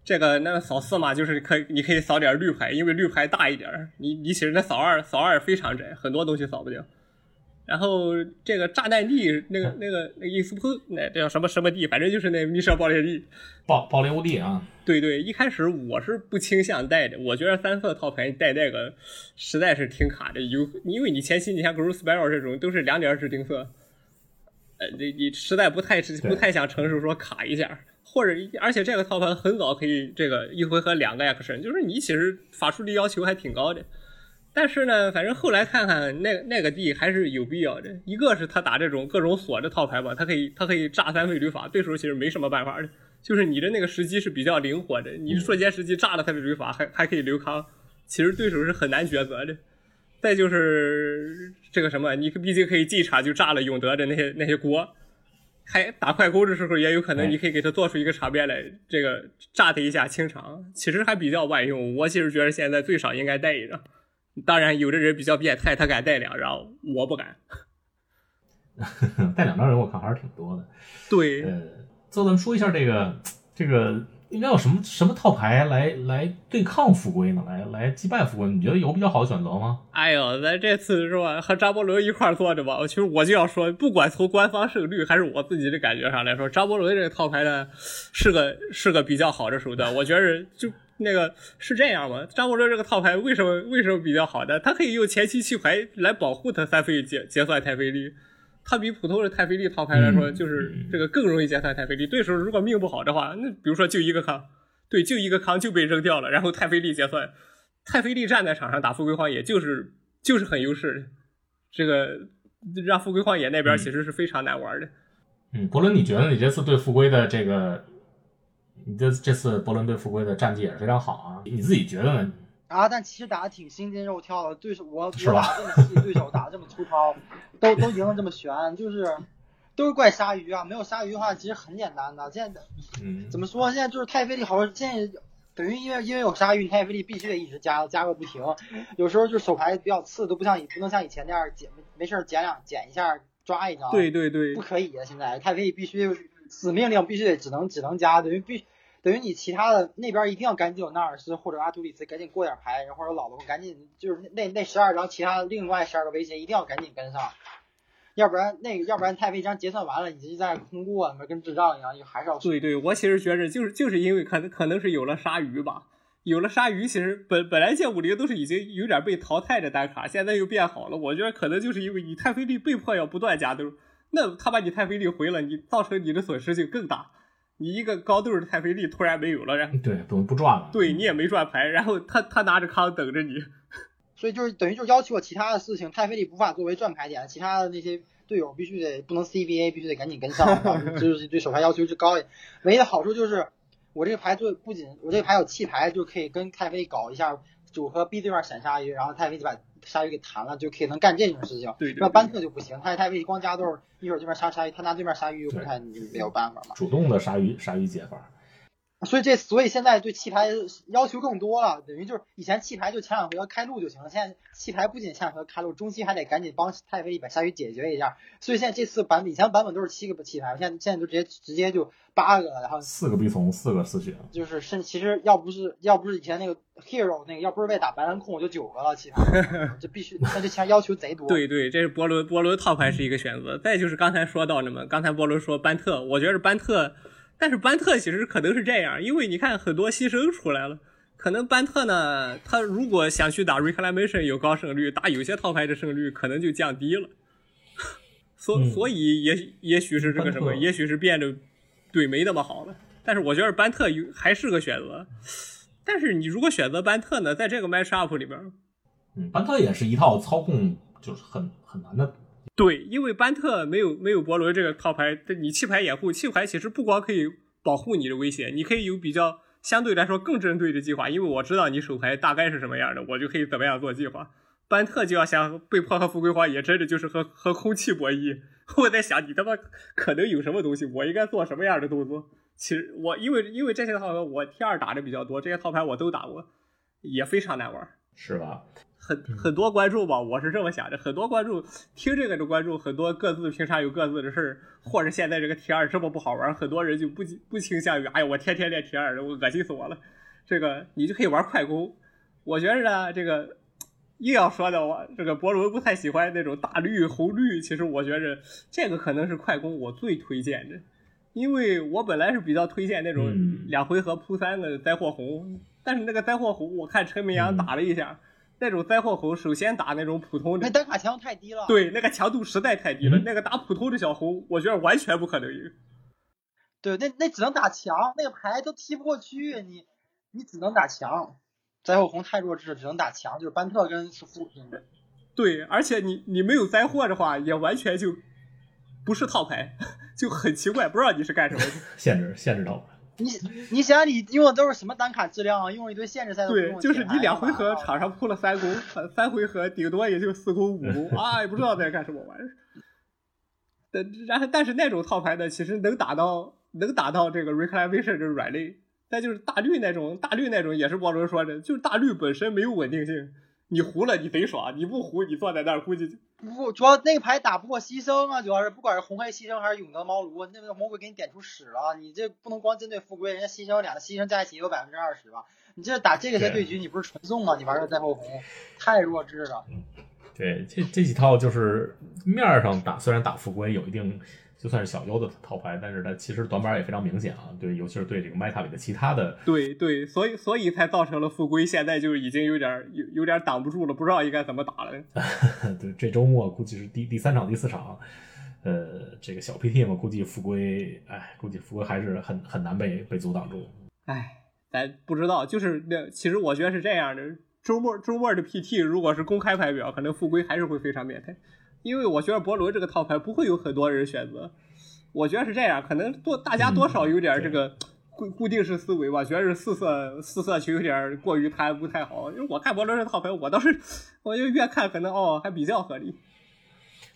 这个那个扫四嘛，就是可以你可以扫点绿牌，因为绿牌大一点，你你其实那扫二扫二非常窄，很多东西扫不掉。然后这个炸弹地，那个那个那个伊斯普，那这叫什么什么地，反正就是那密室爆裂地。爆爆裂无地啊！对对，一开始我是不倾向带的，我觉得三色套牌带那个实在是挺卡的，有因为你前期你像 Grow Spiral 这种都是两点指定色，呃，你你实在不太不太想承受说卡一下，或者而且这个套牌很早可以这个一回合两个 action，就是你其实法术力要求还挺高的。但是呢，反正后来看看那那个地还是有必要的。一个是他打这种各种锁的套牌吧，他可以他可以炸三费旅法，对手其实没什么办法的。就是你的那个时机是比较灵活的，你瞬间时机炸了他的旅法，还还可以留康，其实对手是很难抉择的。再就是这个什么，你毕竟可以进场就炸了永德的那些那些锅，还打快攻的时候也有可能你可以给他做出一个场面来，这个炸他一下清场，其实还比较万用。我其实觉得现在最少应该带一张。当然，有的人比较变态，他敢带两张，我不敢。带两张人，我看还是挺多的。对，呃，最后咱们说一下这个，这个应该有什么什么套牌来来对抗富贵呢？来来击败富贵？你觉得有比较好的选择吗？哎呦，咱这次是吧，和张伯伦一块做的吧？其实我就要说，不管从官方胜率还是我自己的感觉上来说，张伯伦这个套牌呢，是个是个比较好的手段。我觉得就。那个是这样吗？张伯伦这个套牌为什么为什么比较好呢？他可以用前期弃牌来保护他三费结结算太费力，他比普通的太费力套牌来说，就是这个更容易结算太费力。对手如果命不好的话，那比如说就一个康，对，就一个康就被扔掉了，然后太费力结算，太费力站在场上打富贵荒野就是就是很优势，这个让富贵荒野那边其实是非常难玩的。嗯，伯伦，你觉得你这次对富贵的这个？你这这次伯伦对富贵的战绩也是非常好啊，你自己觉得呢？啊，但其实打的挺心惊肉跳的，对手我我打这么细，对手打这么粗糙，都都赢得这么悬，就是都是怪鲨鱼啊！没有鲨鱼的话，其实很简单的。现在怎么说？现在就是太费力好，现在等于因为因为有鲨鱼，太费力必须得一直加加个不停。有时候就手牌比较次，都不像不能像以前那样捡没事捡两捡一下抓一张。对对对，不可以啊！现在太费力必须死命令，必须得只能只能加，等于必。等于你其他的那边一定要赶紧有纳尔斯或者阿图里斯赶紧过点牌，然后或者老龙赶紧就是那那十二张其他另外十二个威胁一定要赶紧跟上，要不然那个要不然太妃章结算完了，你就在空过，那跟智障一样，就还是要对对，我其实觉着就是就是因为可能可能是有了鲨鱼吧，有了鲨鱼，其实本本来剑武林都是已经有点被淘汰的单卡，现在又变好了，我觉得可能就是因为你太妃力被迫要不断加兜，那他把你太妃力回了，你造成你的损失就更大。你一个高度的太妃力突然没有了，然后对，怎么不转了。对你也没转牌，然后他他拿着康等着你，所以就是等于就要求我其他的事情，太妃力无法作为转牌点，其他的那些队友必须得不能 CBA，必须得赶紧跟上，就是对手牌要求就高一点。唯一的好处就是我这个牌最不仅我这个牌有弃牌，就可以跟太妃搞一下组合，B 对面闪杀鱼，然后太妃就把。鲨鱼给弹了就可以能干这种事情，对那班特就不行，他他一光加豆，一会儿这边杀鲨鱼，他拿对面鲨鱼又不太没有办法嘛。主动的鲨鱼鲨鱼解法，所以这所以现在对弃牌要求更多了，等于就是以前弃牌就前两回合开路就行了，现在弃牌不仅前两回合开路，中期还得赶紧帮太妃把下去解决一下。所以现在这次版本以前版本都是七个不弃牌，现在现在就直接直接就八个，然后四个必从，四个四血，就是甚其实要不是要不是以前那个。hero 那个要不是为打白蓝控，我就九个了。其他这必须，那这钱要求贼多。对对，这是波伦波伦套牌是一个选择。再就是刚才说到的嘛，刚才波伦说班特，我觉得班特，但是班特其实可能是这样，因为你看很多牺牲出来了，可能班特呢，他如果想去打 reclamation 有高胜率，打有些套牌的胜率可能就降低了。所所以也也许是这个什么，也许是变得对没那么好了。但是我觉得班特有还是个选择。但是你如果选择班特呢，在这个 match up 里边，嗯，班特也是一套操控就是很很难的。对，因为班特没有没有伯伦这个套牌，你弃牌掩护，弃牌其实不光可以保护你的危险，你可以有比较相对来说更针对的计划，因为我知道你手牌大概是什么样的，我就可以怎么样做计划。班特就要想被迫和富贵花也真的就是和和空气博弈。我在想，你他妈可能有什么东西，我应该做什么样的动作？其实我因为因为这些套牌我 T 二打的比较多，这些套牌我都打过，也非常难玩，是吧？很很多观众吧，我是这么想的，很多观众听这个的观众，很多各自平常有各自的事儿，或者现在这个 T 二这么不好玩，很多人就不不倾向于，哎呀，我天天练 T 二，我恶心死我了。这个你就可以玩快攻，我觉着呢，这个硬要说的话，这个博伦不太喜欢那种大绿红绿。其实我觉着这个可能是快攻我最推荐的，因为我本来是比较推荐那种嗯两回合扑三的灾祸红，但是那个灾祸红我看陈明阳打了一下，那种灾祸红首先打那种普通的，那单卡强度太低了。，对那个强度实在太低了，嗯那个打普通的小红，我觉得完全不可能赢。对，那那只能打强，那个牌都踢不过去，你你只能打强。灾祸红太弱智，只能打强，就是班特跟苏夫拼的。对，而且你你没有灾祸的话，也完全就不是套牌，就很奇怪，不知道你是干什么的。限制限制套牌。你你想你用的都是什么单卡质量啊？用了一堆限制赛都不对，就是你两回合场场上扑了三攻，呃三回合顶多也就四攻五攻，啊，也不知道在干什么玩意儿。但然后但是那种套牌的，其实能打到能打到这个 reclamation 这软肋，但就是大绿那种大绿那种也是包伦说的，就是大绿本身没有稳定性，你胡了你贼爽，你不胡你坐在那儿估计就不，主要那个牌打不过牺牲啊，主要是不管是红黑牺牲还是永德茅庐，那个魔鬼给你点出屎了，你这不能光针对富贵，人家牺牲俩的牺牲加一起有百分之二十吧？你这打这个些对对局，你不是纯送吗？你玩个灾后红，太弱智了。对，这这几套就是面儿上打，虽然打富贵有一定就算是小优的套牌，但是它其实短板也非常明显啊。对，尤其是对这个 meta 里的其他的，对对，所以所以才造成了富贵现在就已经有点儿有有点儿挡不住了，不知道应该怎么打了。对，这周末估计是第第三场、第四场，呃，这个小 PT 嘛，估计复归，哎，估计复归还是很很难被被阻挡住。哎，咱不知道，就是那其实我觉得是这样的，周末周末的 PT 如果是公开排表，可能富贵还是会非常变态，因为我觉得博伦这个套牌不会有很多人选择，我觉得是这样，可能多大家多少有点这个固固定式思维吧，觉得是四色四色球有点过于贪不太好，因为我看博伦这套牌，我倒是 我就越看可能哦还比较合理。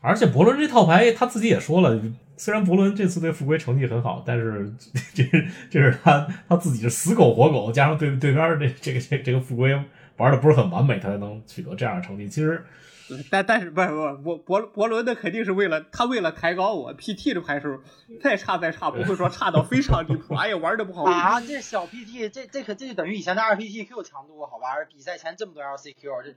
而且博伦这套牌他自己也说了，虽然博伦这次对富贵成绩很好，但是这这是他他自己是死狗活狗，加上对对边这这个这这个富贵玩的不是很完美，他才能取得这样的成绩。其实但但是不是不是博博博伦的肯定是为了他为了抬高我 PT 的牌数，再差再差不会说差到非常离谱，哎呀玩的不好。啊，这小 PT，这这可这就等于以前的二 PTQ 强度，好吧？比赛前这么多 LCQ，这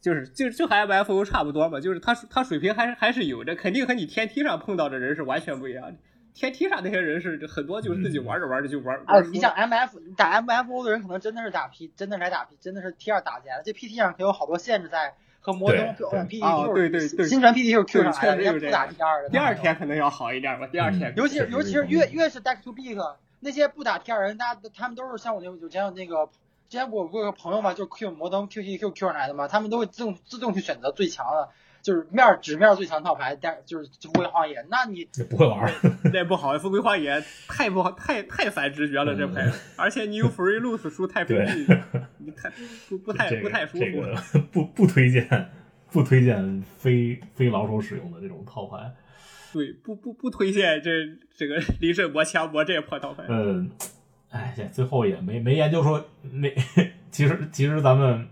就是就就和 MFO 差不多嘛，就是他他水平还是还是有的，肯定和你天梯上碰到的人是完全不一样的。天梯上那些人是很多就是自己玩着玩着就玩。啊，你像 MF 你打 MFO 的人可能真的是打 P，真的是来打 P，真的是 T 二打起来了。这 PT 上可有好多限制在和摩登对 PTQ，、啊对对对新传 PTQ 对 Q 上来的，人家不打 T 二的。第二天可能要好一点吧，第二天尤其尤其是越越是 Deck to Big 那些不打 T 二人，大家他们都是像我那有前有那个之前我不有个朋友嘛，就是 Q 摩登 QTQ Q 上来的嘛，他们都会自动自动去选择最强的，就是面儿纸面儿最强套牌，但就是就不会荒野。那你也不会玩。那不好，富贵花野太不好，太太反直觉了这牌，而且你有 free lose 输太费劲，你太不不太这个不太舒服。这个不不推荐，不推荐非非老手使用的这种套牌。对，不不不推荐这这个临阵磨枪磨这破套牌。嗯，哎，这最后也没没研究说没，其实其实咱们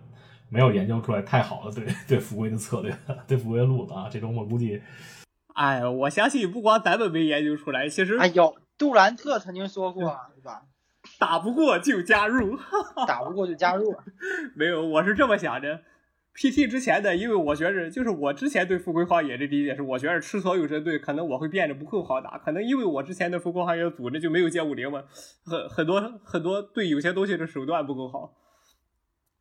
没有研究出来太好的对对福龟的策略，对福龟的路子啊。这周末估计哎，我相信不光咱们没研究出来，其实哎呦，杜兰特曾经说过，对吧？打不过就加入。打不过就加入。没有，我是这么想的。PT 之前的，因为我觉着，就是我之前对富贵荒野的理解是，我觉得吃所有针对，可能我会变得不够好打，可能因为我之前的富贵荒野组织就没有歼五零嘛，很很多很多对有些东西的手段不够好。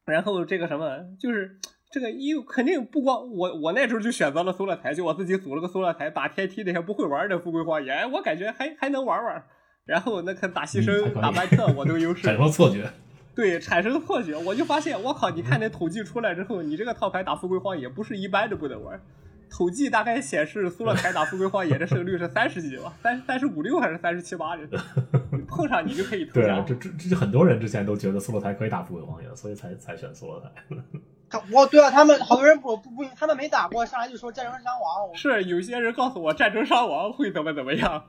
然后这个什么，就是这个一肯定不光我我那时候就选择了搜勒台，就我自己组了个搜勒台打天梯那些不会玩的富贵荒野，哎，我感觉还还能玩玩。然后那看打牺牲、打班克我都有 优势产。生错觉。对，产生错觉，我就发现，我靠！你看那统计出来之后，你这个套牌打富贵荒野不是一般的不能玩。统计大概显示苏勒台打富贵荒野的胜率是三十几吧，三三十五六还是三十七八的，你碰上你就可以投降，。对啊这这这很多人之前都觉得苏洛台可以打富贵荒野，所以才才选苏洛台。他我对啊，他们好多人不不不，他们没打过，上来就说战争伤亡。是有些人告诉我战争伤亡会怎么怎么样，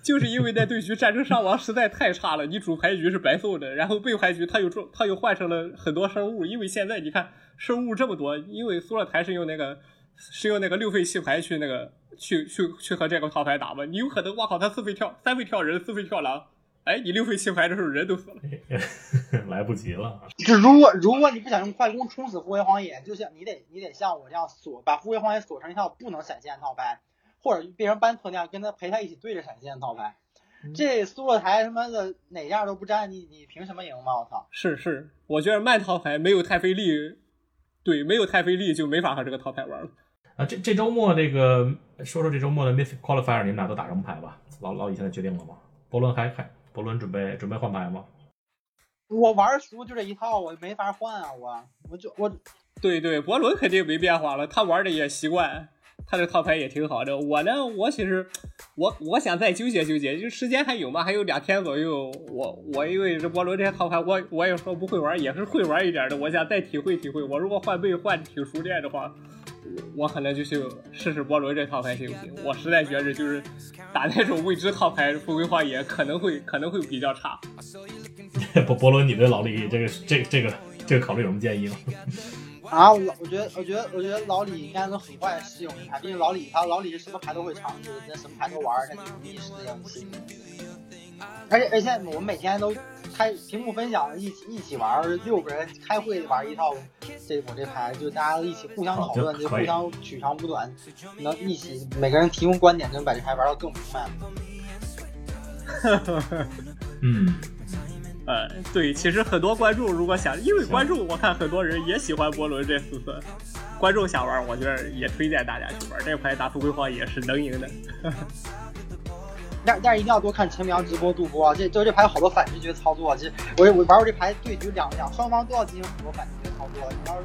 就是因为那对局战争伤亡实在太差了，你主牌局是白送的，然后背牌局他又中他又换成了很多生物，因为现在你看生物这么多，因为苏勒台是用那个 是用那个六费弃牌去那个去去去和这个套牌打吗，你有可能我靠他四费跳三费跳人四费跳狼，哎，你六费弃牌的时候人都死了。来不及了。就如果如果你不想用快攻冲死护卫荒野，就像你得你得像我这样锁，把护卫荒野锁成一套不能闪现套牌，或者变成班特那样跟他陪他一起对着闪现套牌。这苏洛台他妈的哪样都不沾，你你凭什么赢吗？我操！是是，我觉得慢套牌没有太费力，对，没有太费力就没法和这个套牌玩了。啊，这这周末这个说说这周末的 Miss Qualifier，你们俩都打什么牌吧？老老李现在决定了吗？伯伦还还伯伦准备准备换牌吗？我玩熟就这一套，我没法换啊！我我就我对对，伯伦肯定没变化了，他玩的也习惯，他这套牌也挺好的。我呢，我其实我我想再纠结纠结，就时间还有吗，还有两天左右。我我因为这伯伦这些套牌，我我也说不会玩，也是会玩一点的。我想再体会体会。我如果换背换挺熟练的话，我可能就去试试波伦这套牌行不行？我实在觉着就是打那种未知套牌，复归化也可能会可能会比较差。伯伯伦，你对老李这个这个这个这个考虑有什么建议吗？啊，我我觉得我觉得我觉得老李应该能很快适应这牌，毕竟老李他老李是什么牌都会尝试，他什么牌都玩，他挺有意识的样子。而且而且我们每天都开屏幕分享，一起一起玩，六个人开会玩一套这我这牌，就大家一起互相讨论，就互相取长补短，能一起每个人提供观点，能把这牌玩到更明白。嗯。呃，对，其实很多观众如果想，因为观众我看很多人也喜欢波伦这四色，观众想玩，我觉得也推荐大家去玩这牌，打富贵荒也是能赢的。但但是一定要多看陈苗直播、赌播啊，这就这牌有好多反直觉操作，其实我我玩过这牌对局两两双方都要进行很多反直觉操作，你要是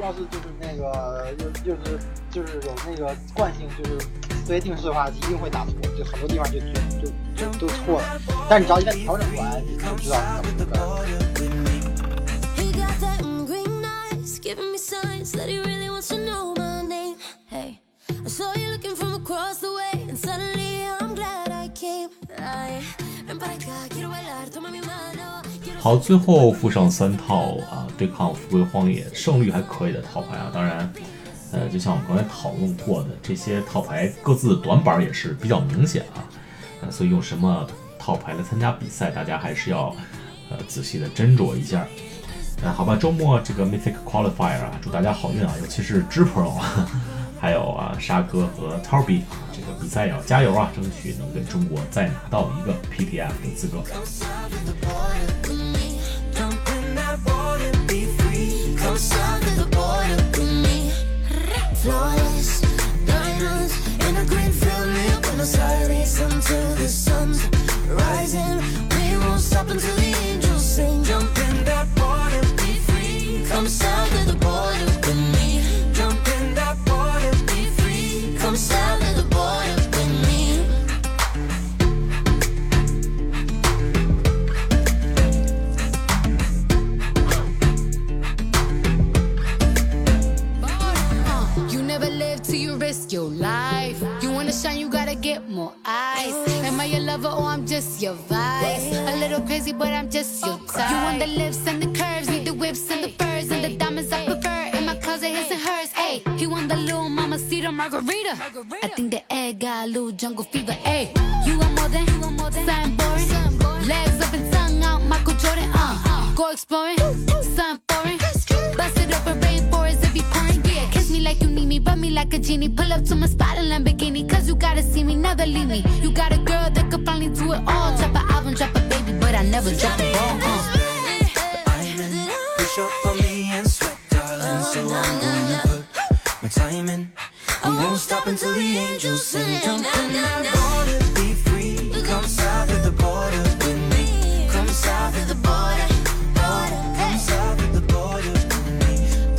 要是就是那个就就是就是有那个惯性就是思维定式的话，一定会打错，就很多地方就就就。就都错了，但是你只要一旦调整过来，你就知道你怎么。好，最后附上三套啊，对抗富贵荒野胜率还可以的套牌啊。当然，呃，就像我们刚才讨论过的，这些套牌各自短板也是比较明显啊。所以用什么套牌来参加比赛，大家还是要呃仔细的斟酌一下。呃，好吧，周末这个 Mythic Qualifier 啊，祝大家好运啊！尤其是 Pro，还有啊沙哥和 Toby 啊，这个比赛也要加油啊，争取能跟中国再拿到一个 PTF 的资格。But I'm just your type. You want the lips and the curves, need the whips and the furs and the diamonds I prefer. My closet, his and hers. Hey, he want the little mama cedar margarita. I think the egg got a little jungle fever. Hey, you want more than, you want more than something boring. Legs up and tongue out, Michael Jordan. Uh, go exploring, something foreign. Bust it up a rainforest if you pouring. Yeah, kiss me like you need me, rub me like a genie. Pull up to my spot in Lamborghini, cause you gotta see me, never leave me. You got a girl that could finally do it all. Drop an album, drop a baby, but I never drop the ball. Uh. Push up for me and sweat. So I'm gonna put my time in. I won't stop until the angels sing. Jump in that water, be free. Come south of the border with me. Come south of the border. border. Come south of the border with me.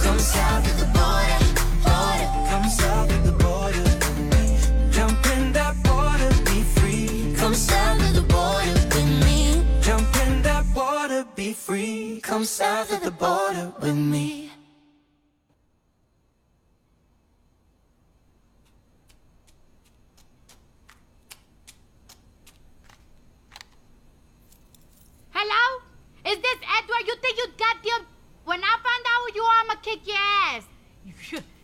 Come south of the border. border. Come south of the border with me. Jump in that water, be free. Come south of the border with me. Jump in that water, be free. Come south of the border with me. Is this Edward? You think you got the? When I find out who you are, I'ma kick your ass.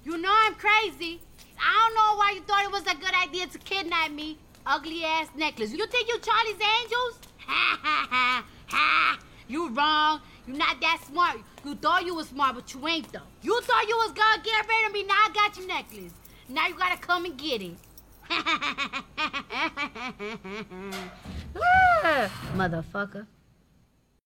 You know I'm crazy. I don't know why you thought it was a good idea to kidnap me. Ugly ass necklace. You think you Charlie's Angels? Ha ha ha ha. You wrong. You're not that smart. You thought you was smart, but you ain't though. You thought you was gonna get rid of me. Now I got your necklace. Now you gotta come and get it. Motherfucker.